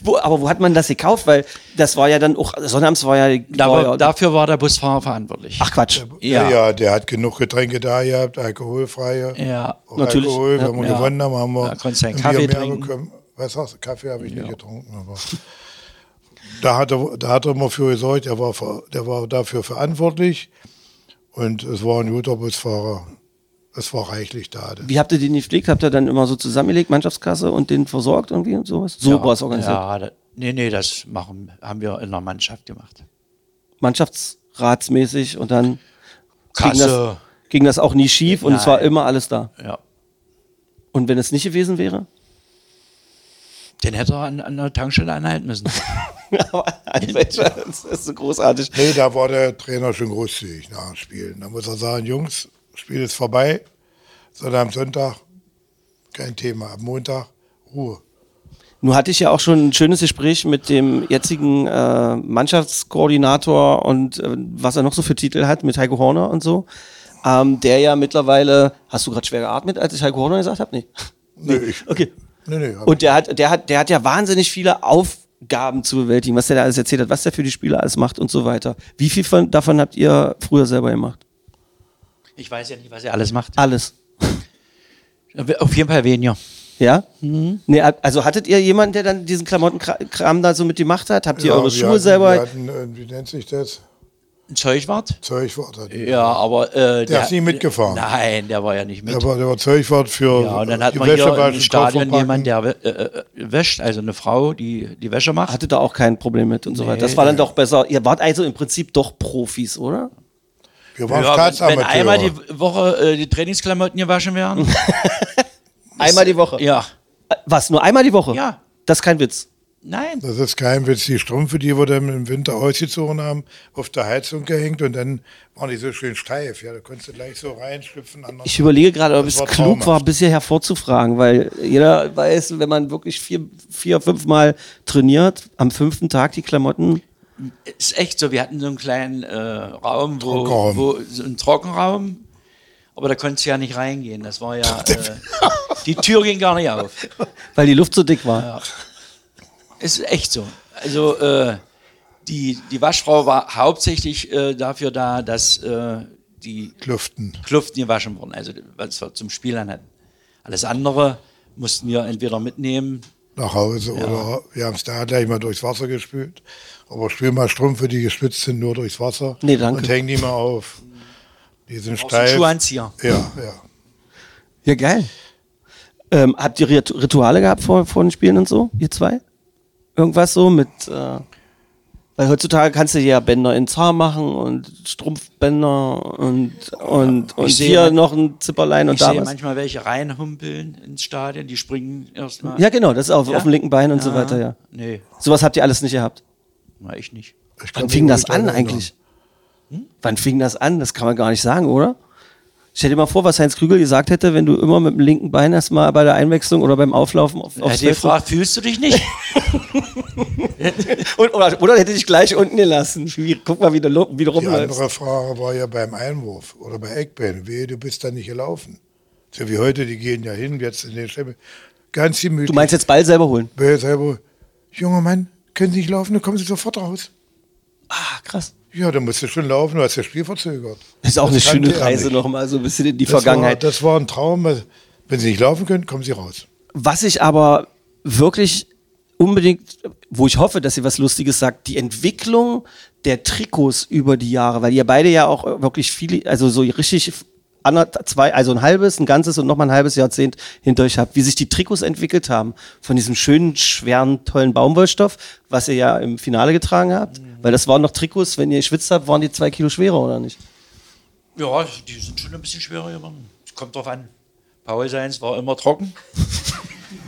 Wo, aber wo hat man das gekauft? Weil das war ja dann auch, Sonnabends war ja, Da war ja dafür war der Busfahrer verantwortlich. Ach Quatsch. ja. Ja. Ja, der hat genug Getränke da gehabt, alkoholfreie. Ja. Auch Natürlich, Alkohol, ja. wenn wir Ja. gewonnen haben, haben wir Da konntest du einen ein Kaffee trinken. bekommen. Was sagst du? Kaffee habe ich nicht getrunken, aber [LAUGHS] da hat er, da hat er immer für gesorgt, er war, der war dafür verantwortlich und es war ein guter Busfahrer. Es war reichlich da. Wie habt ihr den gepflegt? Habt ihr dann immer so zusammengelegt, Mannschaftskasse und den versorgt irgendwie und sowas? So ja, war es organisiert. Ja, da, nee, nee, das machen, haben wir in der Mannschaft gemacht. Mannschaftsratsmäßig und dann ging das, Kasse. ging das auch nie schief und es war Nein. immer alles da. Ja. Und wenn es nicht gewesen wäre? Den hätte er an, an der Tankstelle anhalten müssen. [LAUGHS] [LAUGHS] Aber welcher? Das ist so großartig. Nee, da war der Trainer schon großzügig nach dem Spielen. Da muss er sagen, Jungs, Spiel ist vorbei, sondern am Sonntag kein Thema. Am Montag Ruhe. Nun hatte ich ja auch schon ein schönes Gespräch mit dem jetzigen äh, Mannschaftskoordinator und äh, was er noch so für Titel hat, mit Heiko Horner und so. Ähm, der ja mittlerweile, hast du gerade schwer geatmet, als ich Heiko Horner gesagt habe? Nee. Nee, ich, [LAUGHS] Okay. nee, nee, hab Und der hat, der hat, der hat ja wahnsinnig viele Aufgaben zu bewältigen, was der da alles erzählt hat, was der für die Spieler alles macht und so weiter. Wie viel von, davon habt ihr früher selber gemacht? Ich weiß ja nicht, was er alles macht. Alles. [LAUGHS] Auf jeden Fall weniger. Ja? Nee, also hattet ihr jemanden, der dann diesen Klamottenkram da so mit gemacht hat? Habt ihr Ja, eure wir Schuhe hatten, selber? Wir hatten, äh, wie nennt sich das? Ein Zeugwart? Zeugwart. wir. Ja, aber. Äh, Der ist nie mitgefahren. Nein, der war ja nicht mit. Der war, der war Zeugwart für ja, und dann hat die man hier waschen, im Stadion jemanden, der äh, äh, wäscht, also eine Frau, die die Wäsche macht. Hatte da auch kein Problem mit und so Nee, weiter. Das war dann doch besser. Ihr wart also im Prinzip doch Profis, oder? Wir waren ja, wenn, wenn Staatsamateure. einmal die Woche äh, die Trainingsklamotten gewaschen werden. [LAUGHS] Einmal die Woche. ja. Was? Nur einmal die Woche? Ja. Das ist kein Witz. Nein. Das ist kein Witz. Die Strümpfe, die wir dann im Winter ausgezogen haben, auf der Heizung gehängt und dann waren die so schön steif. Ja, da konntest du gleich so reinschlüpfen. Ich überlege gerade, ob es war klug traumhaft. war, bisher hervorzufragen, weil jeder weiß, wenn man wirklich vier, vier fünf Mal trainiert, am fünften Tag die Klamotten. Ist echt so. Wir hatten so einen kleinen äh, Raum, wo, Trockenraum. wo so ein Trockenraum, aber da konntest du ja nicht reingehen. Das war ja. [LAUGHS] Äh, die Tür ging gar nicht auf. Weil die Luft so dick war. Ist echt so. Also äh, die, die Waschfrau war hauptsächlich äh, dafür da, dass äh, die Kluften. Kluften gewaschen wurden, also was wir zum Spielern hatten. Alles andere mussten wir entweder mitnehmen. nach Hause oder wir haben es da gleich mal durchs Wasser gespült. Aber spül mal Strümpfe, die geschwitzt sind, nur durchs Wasser. Nee, danke. Und hängen die mal auf. Die sind steif. Schuhanzieher. Ja, ja. Ja, geil. Ähm, habt ihr Rit- Rituale gehabt vor, vor den Spielen und so, ihr zwei? Irgendwas so mit, äh, weil heutzutage kannst du dir ja Bänder in Zahn machen und Strumpfbänder und, und, und sehe hier noch ein Zipperlein und Ich da sehe was. manchmal welche reinhumpeln ins Stadion, die springen erstmal. Ja, genau, das ist auf, Ja? auf dem linken Bein und so weiter, ja. Nee, Sowas habt ihr alles nicht gehabt. na, ich nicht. Ich Wann fing das an eigentlich? Wann fing das an? Das kann man gar nicht sagen, oder? Stell dir mal vor, was Heinz Krügel gesagt hätte, wenn du immer mit dem linken Bein erstmal bei der Einwechslung oder beim Auflaufen auf, aufs Feld gefragt, fühlst du dich nicht? [LAUGHS] Und, oder, oder hätte dich gleich unten gelassen. Guck mal, wie du, wie du Die rumläufst. andere Frage war ja beim Einwurf oder bei Eckbällen. Wehe, du bist da nicht gelaufen. So wie heute, die gehen ja hin, jetzt in den Schemme. Ganz gemütlich. Du meinst jetzt Ball selber holen? Wer selber, junger Mann, können Sie nicht laufen, dann kommen Sie sofort raus. Ah, krass. Ja, dann musst du schon laufen, du hast das Spiel verzögert. Das ist auch Das eine schöne Reise nochmal, so ein bisschen in die Das war, Vergangenheit. das war ein Traum. Wenn Sie nicht laufen können, kommen Sie raus. Was ich aber wirklich unbedingt, wo ich hoffe, dass ihr was Lustiges sagt, die Entwicklung der Trikots über die Jahre, weil ihr beide ja auch wirklich viele, also so richtig zwei, also ein halbes, ein ganzes und nochmal ein halbes Jahrzehnt hinter euch habt, wie sich die Trikots entwickelt haben. Von diesem schönen, schweren, tollen Baumwollstoff, was ihr ja im Finale getragen habt. Weil das waren noch Trikots, wenn ihr geschwitzt habt, waren die zwei Kilo schwerer, oder nicht? Ja, die sind schon ein bisschen schwerer geworden. Kommt drauf an. Paul seins war immer trocken.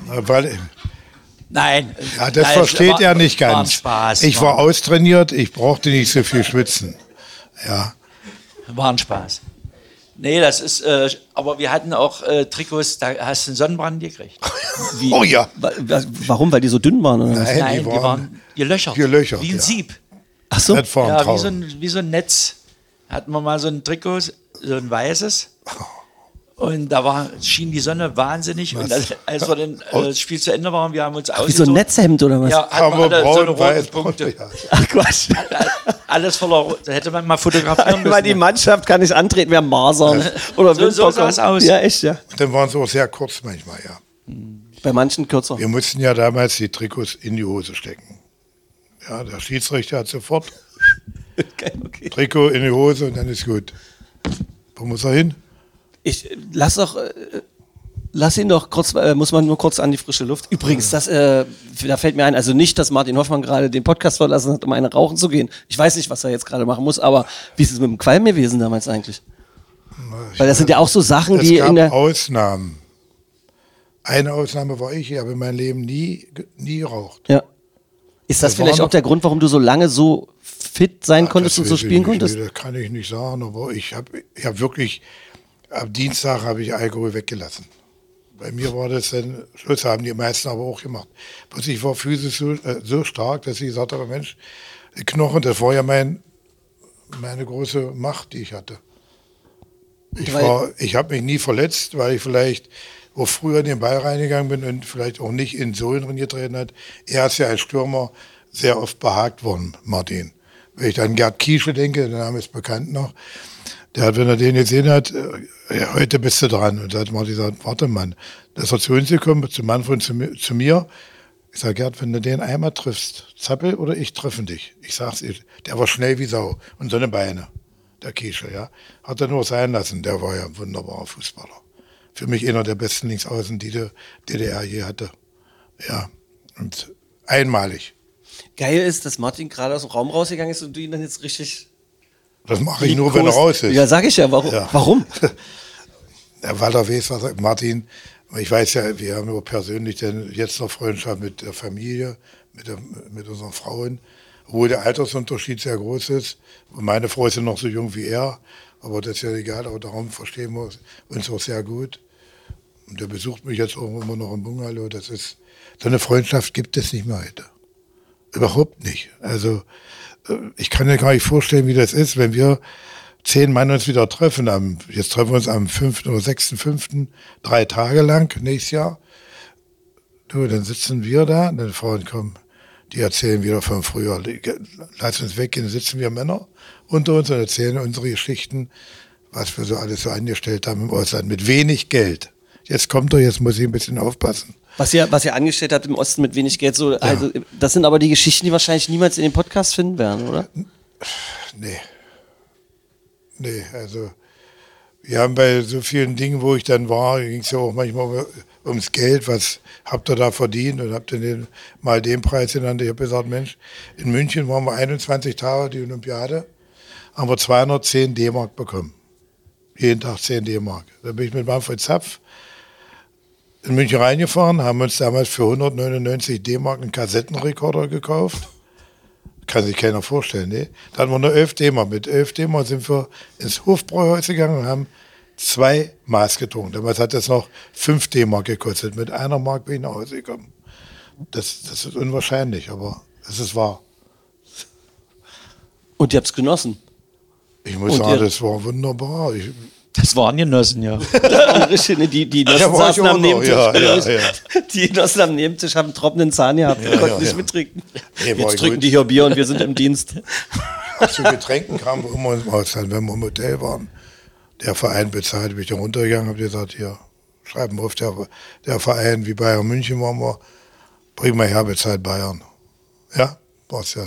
Weil, Nein. ja, das nein, versteht war- er nicht War ein ganz. Spaß. ich war austrainiert, ich brauchte nicht so viel schwitzen. Ja, War ein Spaß. Nee, das ist, äh, aber wir hatten auch äh, Trikots, da hast du einen Sonnenbrand gekriegt. [LAUGHS] Wie, Oh ja. wa- wa- Warum? Weil die so dünn waren? Oder? Nein, Nein, die die waren waren gelöchert. gelöchert, Wie ein ja. Sieb. Ach so. Ja, wie so ein, wie so ein Netz. Hatten wir mal so ein Trikot, so ein weißes. Und da war, schien die Sonne wahnsinnig. Und als, als wir dann äh, das Spiel zu Ende waren, wir haben uns Wie so ein. Netzhemd oder was? Ja, Aber wir alle so eine braun, weiß, Punkte. ja. Ach Quatsch. Alles voller, da hätte man mal fotografieren [LAUGHS] Weil die müssen. Mannschaft kann nicht antreten, wir haben Masern. Oder So- so Windpocken. sah's aus. Ja, echt, ja. Dann waren sie auch sehr kurz manchmal, ja. Bei manchen kürzer. Wir mussten ja damals die Trikots in die Hose stecken. Ja, der Schiedsrichter hat sofort [LAUGHS] Geil, okay. Trikot in die Hose und dann ist gut. Wo muss er hin? Ich lass doch, äh, lass ihn doch kurz, äh, muss man nur kurz an die frische Luft. Übrigens, das, äh, da fällt mir ein, also nicht, dass Martin Hoffmann gerade den Podcast verlassen hat, um eine rauchen zu gehen. Ich weiß nicht, was er jetzt gerade machen muss, aber wie ist es mit dem Qualm gewesen damals eigentlich? Weil das sind ja auch so Sachen, Es die gab in der. Ausnahmen. Eine Ausnahme war ich, ich habe in meinem Leben nie, nie geraucht. Ja. Ist das Das vielleicht auch der Grund, warum du so lange so fit sein konntest Das und so ich spielen konntest? nee, Das kann ich nicht sagen, aber ich habe ich hab wirklich, am Dienstag habe ich Alkohol weggelassen. Bei mir war das dann, Schluss haben die meisten aber auch gemacht. Bloß ich war physisch so, äh, so stark, dass ich gesagt habe, Mensch, die Knochen, das war ja mein, meine große Macht, die ich hatte. Ich, Weil- war- ich habe mich nie verletzt, weil ich vielleicht auch früher in den Ball reingegangen bin und vielleicht auch nicht in Sohlen drin getreten hat. Er ist ja als Stürmer sehr oft behagt worden, Martin. Wenn ich an Gerd Kiesche denke, der Name ist bekannt noch, der hat, wenn er den gesehen hat, äh, ja, heute bist du dran. Und da hat Martin gesagt, warte Mann, da ist er zu uns gekommen, zu Manfred, zu, zu mir. Ich sage, Gerd, wenn du den einmal triffst, Zappel oder ich treffen dich. Ich sag's dir, der war schnell wie Sau und so eine Beine, der Kiesche, ja. Hat er nur sein lassen, der war ja ein wunderbarer Fußballer. Für mich einer der besten Linksaußen, die die DDR je hatte. Ja, und einmalig. Geil ist, dass Martin gerade aus dem Raum rausgegangen ist und du ihn dann jetzt richtig. Das mache ich nur, wenn er raus ist. Ja, sag ich ja. Warum? Ja. Warum? [LAUGHS] Ja, weil er weiß, was er, Martin, ich weiß ja, wir haben nur persönlich denn jetzt noch Freundschaft mit der Familie, mit, der, mit unseren Frauen, obwohl der Altersunterschied sehr groß ist. Und meine Frau ist ja noch so jung wie er, aber das ist ja egal, aber darum verstehen wir uns auch sehr gut. Und der besucht mich jetzt auch immer noch im Bungalow. Das ist, so eine Freundschaft gibt es nicht mehr heute. Überhaupt nicht. Also, ich kann mir gar nicht vorstellen, wie das ist, wenn wir zehn Mann uns wieder treffen. Am, jetzt treffen wir uns am 5. oder 6.5. drei Tage lang nächstes Jahr. Du, dann sitzen wir da, dann Frauen kommen, die erzählen wieder von früher. Lass uns weggehen, dann sitzen wir Männer unter uns und erzählen unsere Geschichten, was wir so alles so angestellt haben im Ausland, mit wenig Geld. Jetzt kommt er, jetzt muss ich ein bisschen aufpassen. Was ihr, was ihr angestellt habt im Osten mit wenig Geld, so, also, das sind aber die Geschichten, die wahrscheinlich niemals in dem Podcast finden werden, oder? Nee. Nee, also wir haben bei so vielen Dingen, wo ich dann war, ging es ja auch manchmal um- ums Geld, was habt ihr da verdient und habt ihr den, mal den Preis genannt. Ich habe gesagt, Mensch, in München waren wir 21 Tage die Olympiade, haben wir 210 D-Mark bekommen. Jeden Tag 10 D-Mark. Da bin ich mit Manfred Zapf in München reingefahren, haben uns damals für 199 D-Mark einen Kassettenrekorder gekauft. Kann sich keiner vorstellen, ne? Da hatten wir nur 11 D-Mark. Mit 11 D-Mark sind wir ins Hofbräuhaus gegangen und haben zwei Maß getrunken. Damals hat das noch 5 D-Mark gekostet. Mit einer Mark bin ich nach Hause gekommen. Das, das ist unwahrscheinlich, aber es ist wahr. Und ihr habt's genossen. Ich muss Und sagen, das war wunderbar. Ich, Das waren Genossen, ja. [LAUGHS] Richtig, ne, die, die Genossen saßen am Nebentisch. ja, ja, ja. Die Genossen am Nebentisch haben einen trockenen Zahn gehabt, wir Ja, konnten ja, nicht ja. mittrinken. War Jetzt gut. trinken die hier Bier und wir sind im Dienst. zu Getränken kamen wir immer im Ausland, wenn wir im Hotel waren. Der Verein bezahlt, bin ich da runtergegangen, habe gesagt, hier, schreiben wir auf, der, der Verein wie Bayern München waren wir, bring mal her, bezahlt Bayern. Ja, war's ja.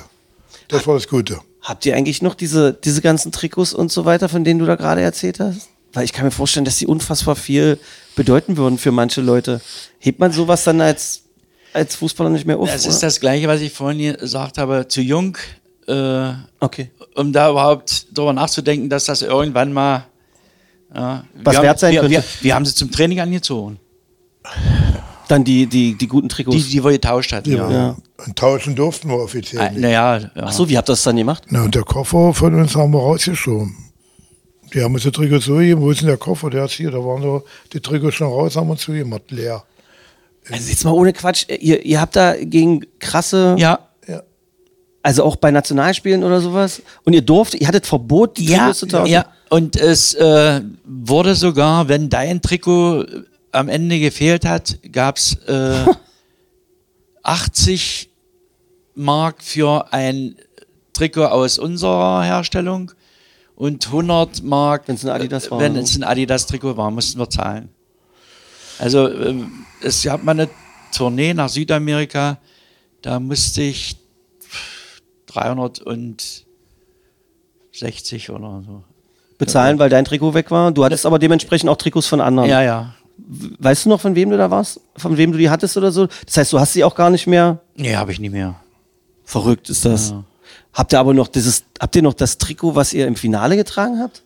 Das war das Gute. Habt ihr eigentlich noch diese, diese ganzen Trikots und so weiter, von denen du da gerade erzählt hast? Weil ich kann mir vorstellen, dass die unfassbar viel bedeuten würden für manche Leute. Hebt man sowas dann als, als Fußballer nicht mehr auf? Das oder? ist das Gleiche, was ich vorhin gesagt habe. Zu jung, äh, Okay. um da überhaupt drüber nachzudenken, dass das irgendwann mal Ja, Was wir wert haben, sein wir, könnte. Wir, wir haben sie zum Training angezogen, Dann die, die, die guten Trikots. die, die wir getauscht hatten. Ja. ja. Und tauschen durften wir offiziell nicht. Naja, ja. Ach so, wie habt ihr das dann gemacht? Na, und der Koffer von uns haben wir rausgeschoben. Die haben uns die Trikots so gegeben, wo ist denn der Koffer? Der ist hier, da waren so die Trikots schon raus, haben wir zugemacht, leer. Also jetzt mal ohne Quatsch, ihr, ihr habt da gegen krasse, ja, Ja. also auch bei Nationalspielen oder sowas, und ihr durft, ihr hattet Verbot, die ja, Trikots zu tauschen? ja. Und es äh, wurde sogar, wenn dein Trikot am Ende gefehlt hat, gab es äh, [LAUGHS] 80 Mark für ein Trikot aus unserer Herstellung und 100 Mark, Wenn's ein Adidas war, wenn es ein Adidas-Trikot war, mussten wir zahlen. Also ähm, es gab mal eine Tournee nach Südamerika, da musste ich 360 oder so. Bezahlen, weil dein Trikot weg war. Du hattest aber dementsprechend auch Trikots von anderen. Ja, ja. Weißt du noch, von wem du da warst? Von wem du die hattest oder so? Das heißt, du hast sie auch gar nicht mehr. Nee, habe ich nicht mehr. Verrückt ist das. Habt ihr aber noch dieses, habt ihr noch das Trikot, was ihr im Finale getragen habt?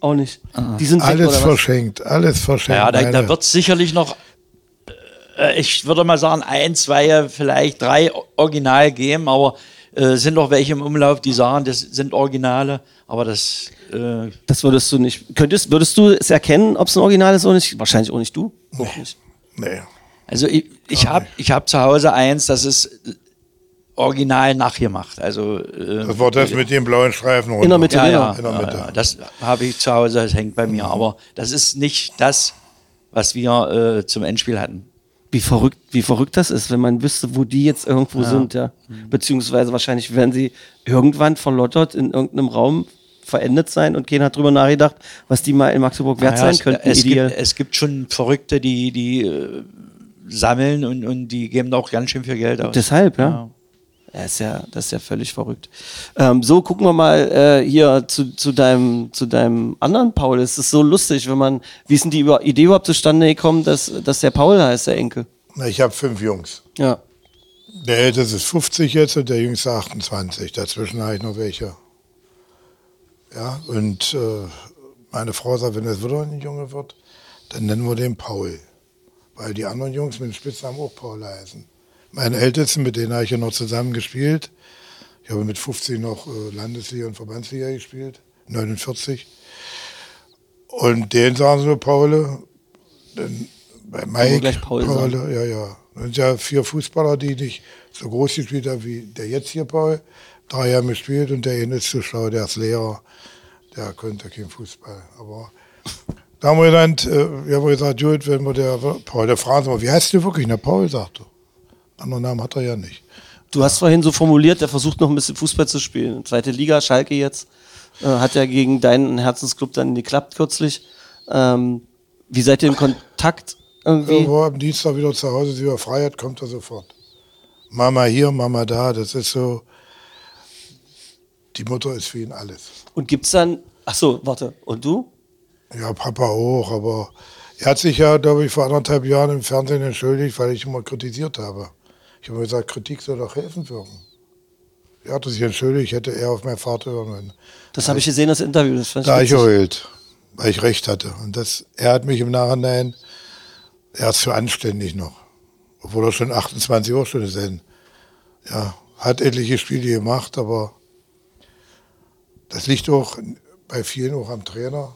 Auch nicht. Die sind weg, Alles was? verschenkt, alles verschenkt. Ja, da, da wird es sicherlich noch, äh, ich würde mal sagen, ein, zwei, vielleicht drei Original geben, aber äh, sind noch welche im Umlauf, die sagen, das sind Originale, aber das, äh, Das würdest du nicht. Könntest, würdest du es erkennen, ob es ein Original ist oder nicht? Wahrscheinlich auch nicht du. Auch nicht. nee. also ich, ich habe ich hab zu Hause eins, das ist original nachgemacht. Also äh, Das war das mit dem blauen Streifen runter. In der Mitte, ja, genau. ja, In der ja, Mitte. ja, das habe ich zu Hause, das hängt bei mir, aber das ist nicht das, was wir äh, zum Endspiel hatten. Wie verrückt, wie verrückt das ist, wenn man wüsste, wo die jetzt irgendwo sind, ja. Beziehungsweise wahrscheinlich werden sie irgendwann verlottert in irgendeinem Raum verendet sein und keiner hat drüber nachgedacht, was die mal in Magdeburg wert Naja, sein es, könnten. Es gibt, es gibt schon Verrückte, die, die äh, sammeln und, und die geben auch ganz schön viel Geld aus. Deshalb, ja. Ja, ist ja, das ist ja völlig verrückt. Ähm, so, gucken wir mal äh, hier zu, zu, deinem, zu deinem anderen Paul. Es ist so lustig, wenn man, wie ist denn die Idee überhaupt zustande gekommen, dass, dass der Paul heißt, der Enkel? Na, ich habe fünf Jungs. Ja. Der älteste ist 50 jetzt und der jüngste 28. Dazwischen habe ich noch welche. Ja, und äh, meine Frau sagt, wenn es wieder ein Junge wird, dann nennen wir den Paul. Weil die anderen Jungs mit dem Spitznamen auch Paul heißen. Meine Ältesten, mit denen habe ich ja noch zusammen gespielt. Ich habe mit 50 noch äh, Landesliga und Verbandsliga gespielt, 49. Und den sagen sie nur Paul. Dann bei Mike, gleich Paul Paul, sagen. ja, ja. Das sind ja vier Fußballer, die nicht so groß gespielt haben wie der jetzt hier Paul. Drei Jahre gespielt und der eine ist zu schlau, der ist Lehrer. Der konnte kein Fußball. Aber da haben wir dann, äh, wir haben gesagt, gut, wenn wir der Paul, der fragen sie mal, wie heißt du wirklich? Na, Paul, sagt er. Anderen Namen hat er ja nicht. Du hast vorhin so formuliert, der versucht noch ein bisschen Fußball zu spielen. Zweite Liga, Schalke jetzt. Äh, hat ja gegen deinen Herzensclub dann geklappt kürzlich. Ähm, wie seid ihr in Kontakt irgendwie? Irgendwo am Dienstag wieder zu Hause, sie über Freiheit, kommt er sofort. Mama hier, Mama da, das ist so, die Mutter ist für ihn alles. Und gibt's dann, ach so, warte, und du? Ja, Papa auch, aber er hat sich ja, glaube ich, vor anderthalb Jahren im Fernsehen entschuldigt, weil ich immer kritisiert habe. Ich habe gesagt, Kritik soll doch helfen wirken. Er hatte sich entschuldigt, hätte er auf meinen Vater hören können. Das habe ich gesehen, das Interview. Das fand ich Da ich geheult, weil ich recht hatte. Und das, er hat mich im Nachhinein, er ist zu anständig noch. Obwohl er schon 28 Jahre schon ist. Ja, hat etliche Spiele gemacht, aber das liegt auch bei vielen auch am Trainer.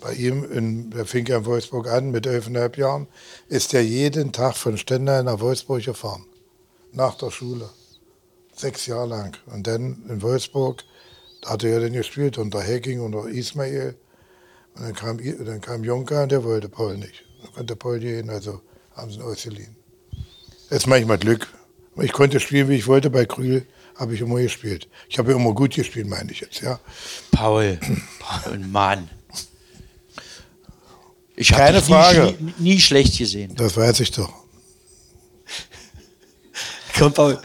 Bei ihm, in, der fing ja in Wolfsburg an mit elfeinhalb Jahren, ist er jeden Tag von Stendal nach Wolfsburg gefahren. Nach der Schule. Sechs Jahre lang. Und dann in Wolfsburg, da hat er dann gespielt unter Hacking, unter Ismail. Und dann kam, dann kam Juncker und der wollte Paul nicht. Dann konnte Paul gehen, also haben sie ihn ausgeliehen. Das ist manchmal Glück. Ich konnte spielen, wie ich wollte. Bei Krühl habe ich immer gespielt. Ich habe immer gut gespielt, meine ich jetzt, ja. Paul, Paul, Mann. Ich habe dich Frage. nie, nie schlecht gesehen. Das weiß ich doch. Komm, Paul.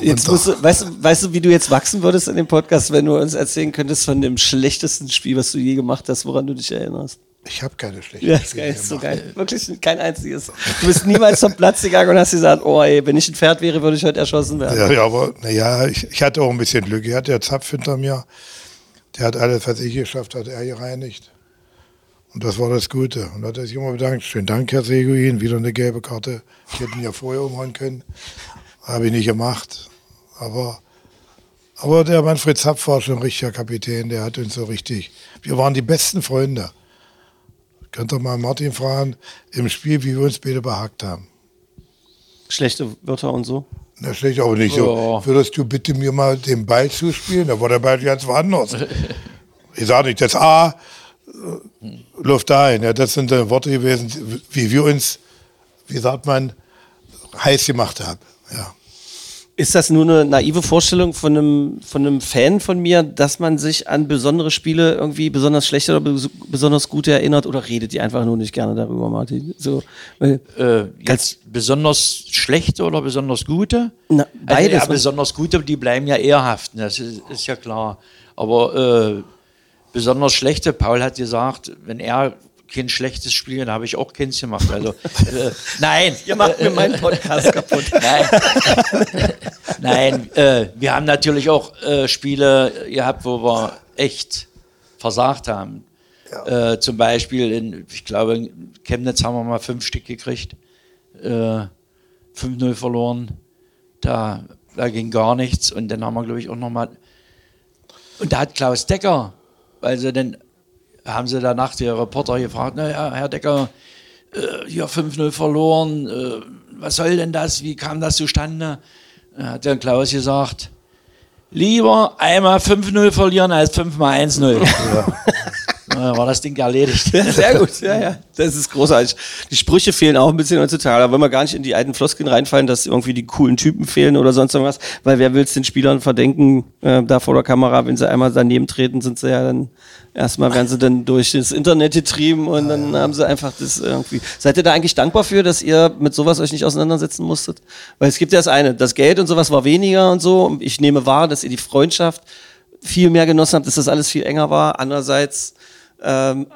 Jetzt musst du, weißt, du, weißt du, wie du jetzt wachsen würdest in dem Podcast, wenn du uns erzählen könntest von dem schlechtesten Spiel, was du je gemacht hast, woran du dich erinnerst? Ich habe keine schlechten Ja, Spiele geil, ist so geil. Wirklich kein einziges. Du bist niemals zum Platz gegangen und hast gesagt, oh ey, wenn ich ein Pferd wäre, würde ich heute erschossen werden. Ja, ja, aber naja, ich, ich hatte auch ein bisschen Glück. Ich hatte ja Zapf hinter mir. Der hat alles, was ich geschafft hat, er gereinigt. Und das war das Gute. Und da hat er sich immer bedankt. Schönen Dank, Herr Seguin. Wieder eine gelbe Karte. Ich hätte ihn ja vorher umhauen können. Habe ich nicht gemacht. Aber, aber der Manfred Zapf war schon ein richtiger Kapitän. Der hat uns so richtig. Wir waren die besten Freunde. Könnt ihr mal Martin fragen, im Spiel, wie wir uns beide behagt haben. Schlechte Wörter und so. Na, schlecht aber nicht so. Ja. Würdest du bitte mir mal den Ball zuspielen? Da war der Ball ganz woanders. [LAUGHS] ich sage nicht, das A, äh, Luft ein. Ja, das sind dann Worte gewesen, wie wir uns, wie sagt man, heiß gemacht haben. Ja. Ist das nur eine naive Vorstellung von einem, von einem Fan von mir, dass man sich an besondere Spiele irgendwie besonders schlecht oder bes besonders gute erinnert oder redet ihr einfach nur nicht gerne darüber, Martin? So, Äh, jetzt besonders schlechte oder besonders gute? Na, Also, beides. ja, besonders gute, die bleiben ja eher haften, das ist, ist ja klar. Aber äh, besonders schlechte, Paul hat gesagt, wenn er kein schlechtes Spiel, dann habe ich auch keins gemacht. Also, äh, [LAUGHS] nein. [LAUGHS] ihr macht mir meinen Podcast kaputt. [LAUGHS] Nein, Nein äh, wir haben natürlich auch äh, Spiele gehabt, wo wir echt versagt haben. Äh, zum Beispiel, in, ich glaube, in Chemnitz haben wir mal fünf Stück gekriegt, äh, 5-0 verloren. Da, da ging gar nichts. Und dann haben wir, glaube ich, auch nochmal. Und da hat Klaus Decker, weil sie dann haben sie danach die Reporter gefragt, naja, Herr Decker, äh, hier 5-0 verloren, äh, was soll denn das, wie kam das zustande? Da hat der Klaus gesagt, lieber einmal 5-0 verlieren als 5-mal 1-0. Ja. [LAUGHS] war das Ding erledigt. Sehr gut, ja, ja. Das ist großartig. Die Sprüche fehlen auch ein bisschen heutzutage. Da wollen wir gar nicht in die alten Floskeln reinfallen, dass irgendwie die coolen Typen fehlen oder sonst irgendwas. Weil wer will es den Spielern verdenken, äh, da vor der Kamera, wenn sie einmal daneben treten, sind sie ja dann, erstmal werden sie dann durch das Internet getrieben und dann haben sie einfach das irgendwie. Seid ihr da eigentlich dankbar für, dass ihr mit sowas euch nicht auseinandersetzen musstet? Weil es gibt ja das eine, das Geld und sowas war weniger und so. Ich nehme wahr, dass ihr die Freundschaft viel mehr genossen habt, dass das alles viel enger war. Andererseits, ähm,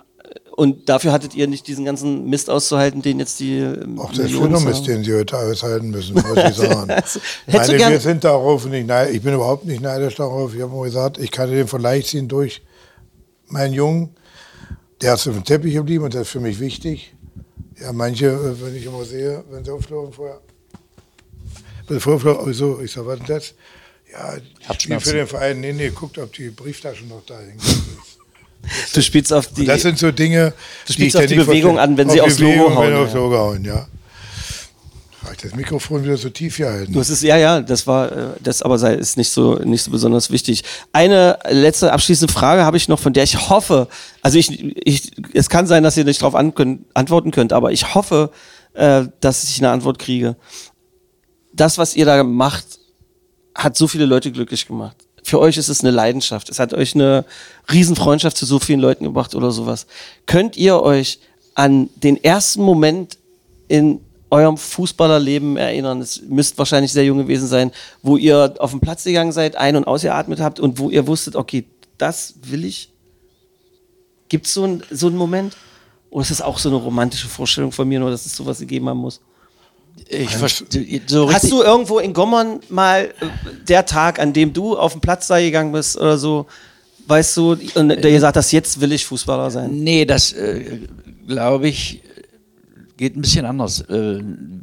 und dafür hattet ihr nicht diesen ganzen Mist auszuhalten, den jetzt die ähm, Auch der schöne Mist, den sie heute aushalten müssen, muss ich [LAUGHS] sagen. Also, Meine, gern- wir sind darauf nicht neid, ich bin überhaupt nicht neidisch darauf. Ich habe mal gesagt, ich kann den Vergleich ziehen durch meinen Jungen. Der ist auf dem Teppich geblieben und das ist für mich wichtig. Ja, manche, äh, wenn ich immer sehe, wenn sie auflaufen vorher. Bevor auflaufen, oh, so, ich sag, was ist das? Ja, ich spiele für den Verein. Nee, nee, guckt, ob die Brieftasche noch da hängt. [LAUGHS] Du spielst auf die. Das sind so Dinge, Du spielst ich auf die Bewegung an, wenn sie Auf aufs die Logo hauen, Wenn ja. aufs Logo hauen, ja. Habe ich das Mikrofon wieder so tief gehalten. Du hast es, ja, ja, das war, äh, das aber sei, ist nicht so, nicht so besonders wichtig. Eine letzte abschließende Frage habe ich noch, von der ich hoffe, also ich, ich, es kann sein, dass ihr nicht darauf an, antworten könnt, aber ich hoffe, äh, dass ich eine Antwort kriege. Das, was ihr da macht, hat so viele Leute glücklich gemacht. Für euch ist es eine Leidenschaft. Es hat euch eine Riesenfreundschaft zu so vielen Leuten gebracht oder sowas. Könnt ihr euch an den ersten Moment in eurem Fußballerleben erinnern? Es müsst wahrscheinlich sehr jung gewesen sein, wo ihr auf den Platz gegangen seid, ein- und ausgeatmet habt und wo ihr wusstet, okay, das will ich. Gibt es so, ein, so einen Moment? Oder ist das auch so eine romantische Vorstellung von mir, nur dass es sowas gegeben haben muss? Ich verstehe so Hast du irgendwo in Gommern mal äh, der Tag, an dem du auf den Platz da gegangen bist oder so, weißt du, und der gesagt hast, jetzt will ich Fußballer sein? Nee, das äh, glaube ich geht ein bisschen anders. Äh,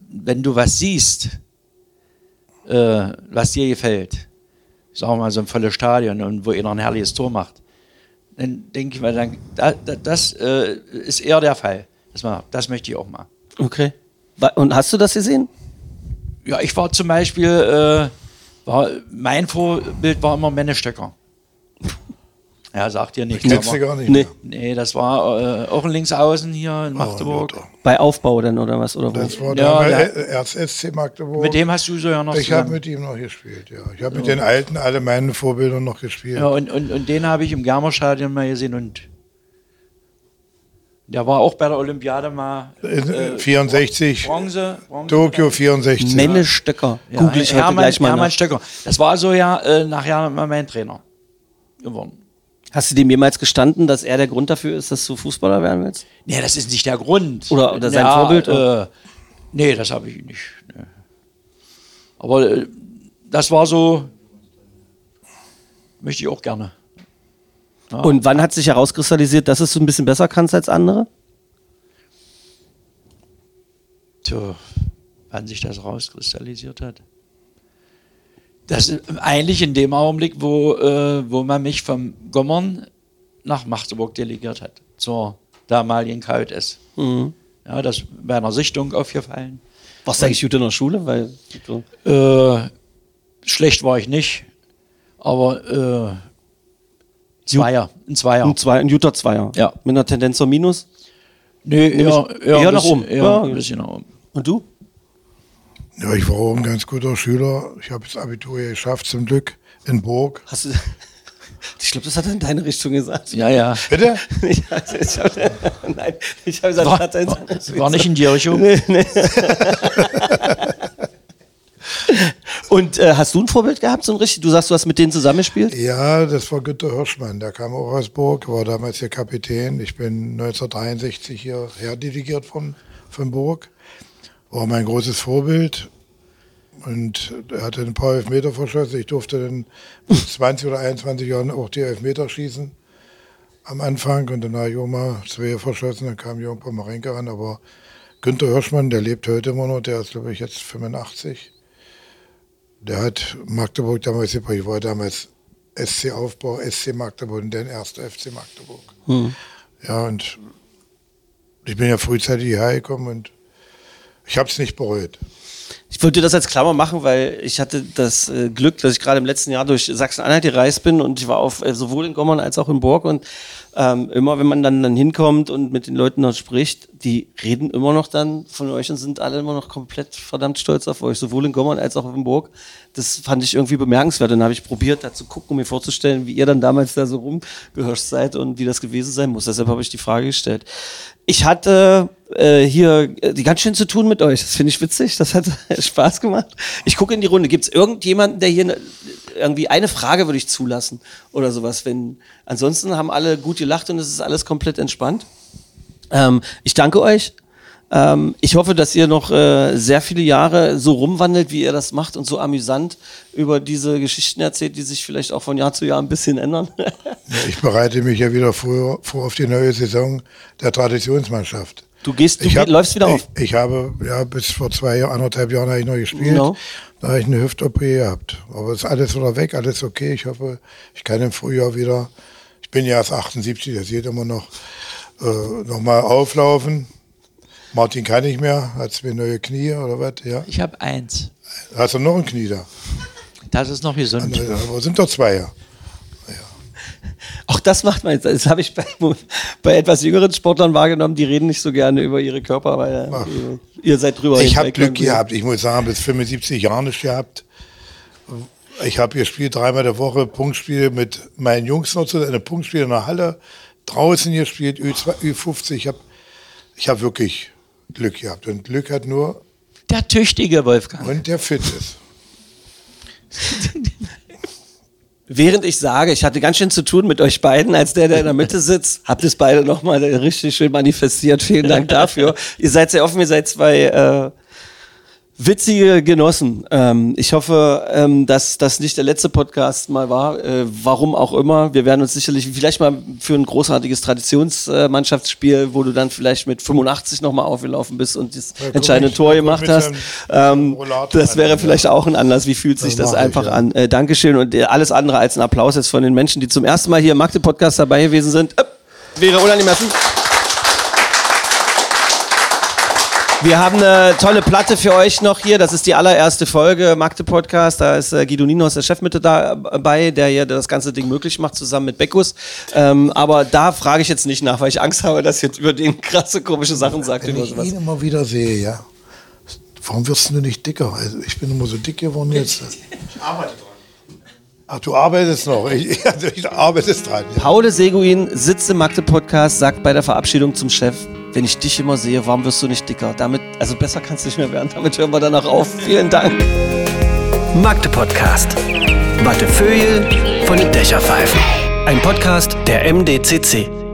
wenn du was siehst, äh, was dir gefällt, sagen wir mal so ein volles Stadion und wo einer ein herrliches Tor macht, dann denke ich mal, dann, da, da, das äh, ist eher der Fall. Das, mal, das möchte ich auch mal. Okay. Und hast du das gesehen? Ja, ich war zum Beispiel, äh, war, mein Vorbild war immer Mennestöcker. [LAUGHS] Ja, sagt ihr nichts. Kennst du gar nicht Nee. mehr. Nee, das war äh, auch ein Linksaußen hier in Oh, Magdeburg. Lothar. Bei Aufbau dann oder was? Oder wo? Das war Ja, ja, der- der Erst-SC Magdeburg. Mit dem hast du so ja noch ich habe mit ihm noch gespielt, ja. Ich habe mit den Alten alle meine Vorbilder noch gespielt. Ja, und, und, und den habe ich im Germerstadion mal gesehen und der war auch bei der Olympiade mal In, äh, 64, Bronze. Bronze Tokio 64. Menne Stöcker. Ja, Google ich heute Hermann, gleich mal Hermann. Stöcker. Das war so ja äh, nachher mal mein Trainer geworden. Hast du dem jemals gestanden, dass er der Grund dafür ist, dass du Fußballer werden willst? Nee, das ist nicht der Grund. Oder- oder sein Ja, Vorbild, oder? Äh, nee, das habe ich nicht. Nee. Aber äh, das war so, möchte ich auch gerne. Und wann hat sich herauskristallisiert, dass es so ein bisschen besser kannst als andere? Tja, wann sich das rauskristallisiert hat. Das ist eigentlich in dem Augenblick, wo, äh, wo man mich vom Gommern nach Magdeburg delegiert hat, zur damaligen KJS. Ja, das ist bei einer Sichtung aufgefallen. Warst du eigentlich gut in der Schule? Weil. Äh, schlecht war ich nicht, aber äh, Zweier, ein Zweier. ein, zwei, ein guter Zweier. Ja. Mit einer Tendenz zum Minus. Nee, eher, eher ein nach bisschen- oben. Eher Ja. ein bisschen nach oben. Und du? Ja, ich war auch ein ganz guter Schüler. Ich habe das Abitur ja geschafft, zum Glück, in Burg. Hast du. [LAUGHS] Ich glaube, das hat er in deine Richtung gesagt. Ja, ja. Bitte? Ich, [LAUGHS] ich hab, [LAUGHS] nein, ich habe gesagt, War, hat er in war, seine Richtung war nicht in die Richtung. Und äh, hast du ein Vorbild gehabt, so ein richtig? Du sagst, du hast mit denen zusammengespielt? Ja, das war Günter Hirschmann. Der kam auch aus Burg, war damals der Kapitän. Ich bin 1963 hierher delegiert von, von Burg. War mein großes Vorbild. Und er hatte ein paar Elfmeter verschossen. Ich durfte dann mit [LAUGHS] 20 oder 21 Jahren auch die Elfmeter schießen am Anfang. Und dann habe ich auch mal zwei verschossen. Dann kam Jörn Pomerenke an. Aber Günter Hirschmann, der lebt heute immer noch. Der ist, glaube ich, jetzt 85. Der hat Magdeburg damals. Ich war damals SC Aufbau, SC Magdeburg und dann erster FC Magdeburg. Ja, und ich bin ja frühzeitig hierher gekommen und ich habe es nicht bereut. Ich wollte das als Klammer machen, weil ich hatte das äh, Glück, dass ich gerade im letzten Jahr durch Sachsen-Anhalt gereist bin und ich war auf äh, sowohl in Gommern als auch in Burg und ähm, immer, wenn man dann, dann hinkommt und mit den Leuten dort spricht, die reden immer noch dann von euch und sind alle immer noch komplett verdammt stolz auf euch, sowohl in Gommern als auch in Burg. Das fand ich irgendwie bemerkenswert. Dann habe ich probiert, da zu gucken, um mir vorzustellen, wie ihr dann damals da so rumgehirscht seid und wie das gewesen sein muss. Deshalb habe ich die Frage gestellt. Ich hatte äh, hier äh, die ganz schön zu tun mit euch. Das finde ich witzig. Das hat [LAUGHS] Spaß gemacht. Ich gucke in die Runde. Gibt es irgendjemanden, der hier ne, irgendwie eine Frage würde ich zulassen oder sowas? Wenn ansonsten haben alle gut gelacht und es ist alles komplett entspannt. Ähm, ich danke euch. Ähm, ich hoffe, dass ihr noch äh, sehr viele Jahre so rumwandelt, wie ihr das macht und so amüsant über diese Geschichten erzählt, die sich vielleicht auch von Jahr zu Jahr ein bisschen ändern. [LAUGHS] Ich bereite mich ja wieder vor, vor auf die neue Saison der Traditionsmannschaft. Du gehst, du hab- läufst wieder auf. Ich, ich habe, ja, bis vor zwei, Jahren, anderthalb Jahren habe ich noch gespielt. Genau. Da habe ich eine Hüft-OP gehabt. Aber ist alles wieder weg, alles okay. Ich hoffe, ich kann im Frühjahr wieder, ich bin ja erst 78, das sieht immer noch, äh, nochmal auflaufen. Martin kann nicht mehr, hat zwei neue Knie oder was, ja. Ich habe eins. Hast du noch ein Knie da? Das ist noch gesund. Aber sind doch zwei, ja. Auch das macht man jetzt. Das habe ich bei, bei etwas jüngeren Sportlern wahrgenommen, die reden nicht so gerne über ihre Körper, weil äh, ihr, ihr seid drüber. Ich habe Glück gehabt. Ich muss sagen, bis 75 Jahren nicht gehabt. Ich habe gespielt dreimal der Woche Punktspiele mit meinen Jungs noch zu, eine Punktspiele in der Halle, draußen gespielt, Ü2, Ü50. Ich habe ich hab wirklich Glück gehabt. Und Glück hat nur, Der tüchtige Wolfgang. und der fit ist. [LAUGHS] Während ich sage, ich hatte ganz schön zu tun mit euch beiden, als der, der in der Mitte sitzt, habt ihr es beide nochmal richtig schön manifestiert. Vielen Dank dafür. ihr seid sehr offen, ihr seid zwei äh, witzige Genossen. Ähm, ich hoffe, ähm, dass das nicht der letzte Podcast mal war. Äh, warum auch immer. Wir werden uns sicherlich vielleicht mal für ein großartiges Traditionsmannschaftsspiel, wo du dann vielleicht mit 85 nochmal aufgelaufen bist und das komm entscheidende ich- Tor gemacht hast. Ähm, das wäre ja. vielleicht auch ein Anlass. Wie fühlt sich Das das mach ich, einfach ja. an? Äh, Dankeschön und äh, alles andere als ein Applaus jetzt von den Menschen, die zum ersten Mal hier im Magde-Podcast dabei gewesen sind. Äh, wäre unangemessen. Wir haben eine tolle Platte für euch noch hier. Das ist die allererste Folge Magde Podcast. Da ist äh, Guido Ninos, der Chef, mit dabei, der hier das ganze Ding möglich macht, zusammen mit Beckus. Ähm, aber da frage ich jetzt nicht nach, weil ich Angst habe, dass jetzt über den krasse, komische Sachen sagt Wenn ich sowas. ihn immer wieder sehe, ja. Warum wirst du nicht dicker? Also ich bin immer so dick geworden jetzt. Ich arbeite dran. Ach, du arbeitest noch. Ich, [LAUGHS] also ich arbeite dran. Ja. Paule Seguin sitzt im Magde-Podcast, sagt bei der Verabschiedung zum Chef, wenn ich dich immer sehe, warum wirst du nicht dicker? Damit, also besser kann es nicht mehr werden. Damit hören wir danach auf. Vielen Dank. Magde Podcast. Wattefeuille von den Dächerpfeifen. Ein Podcast der MDCC.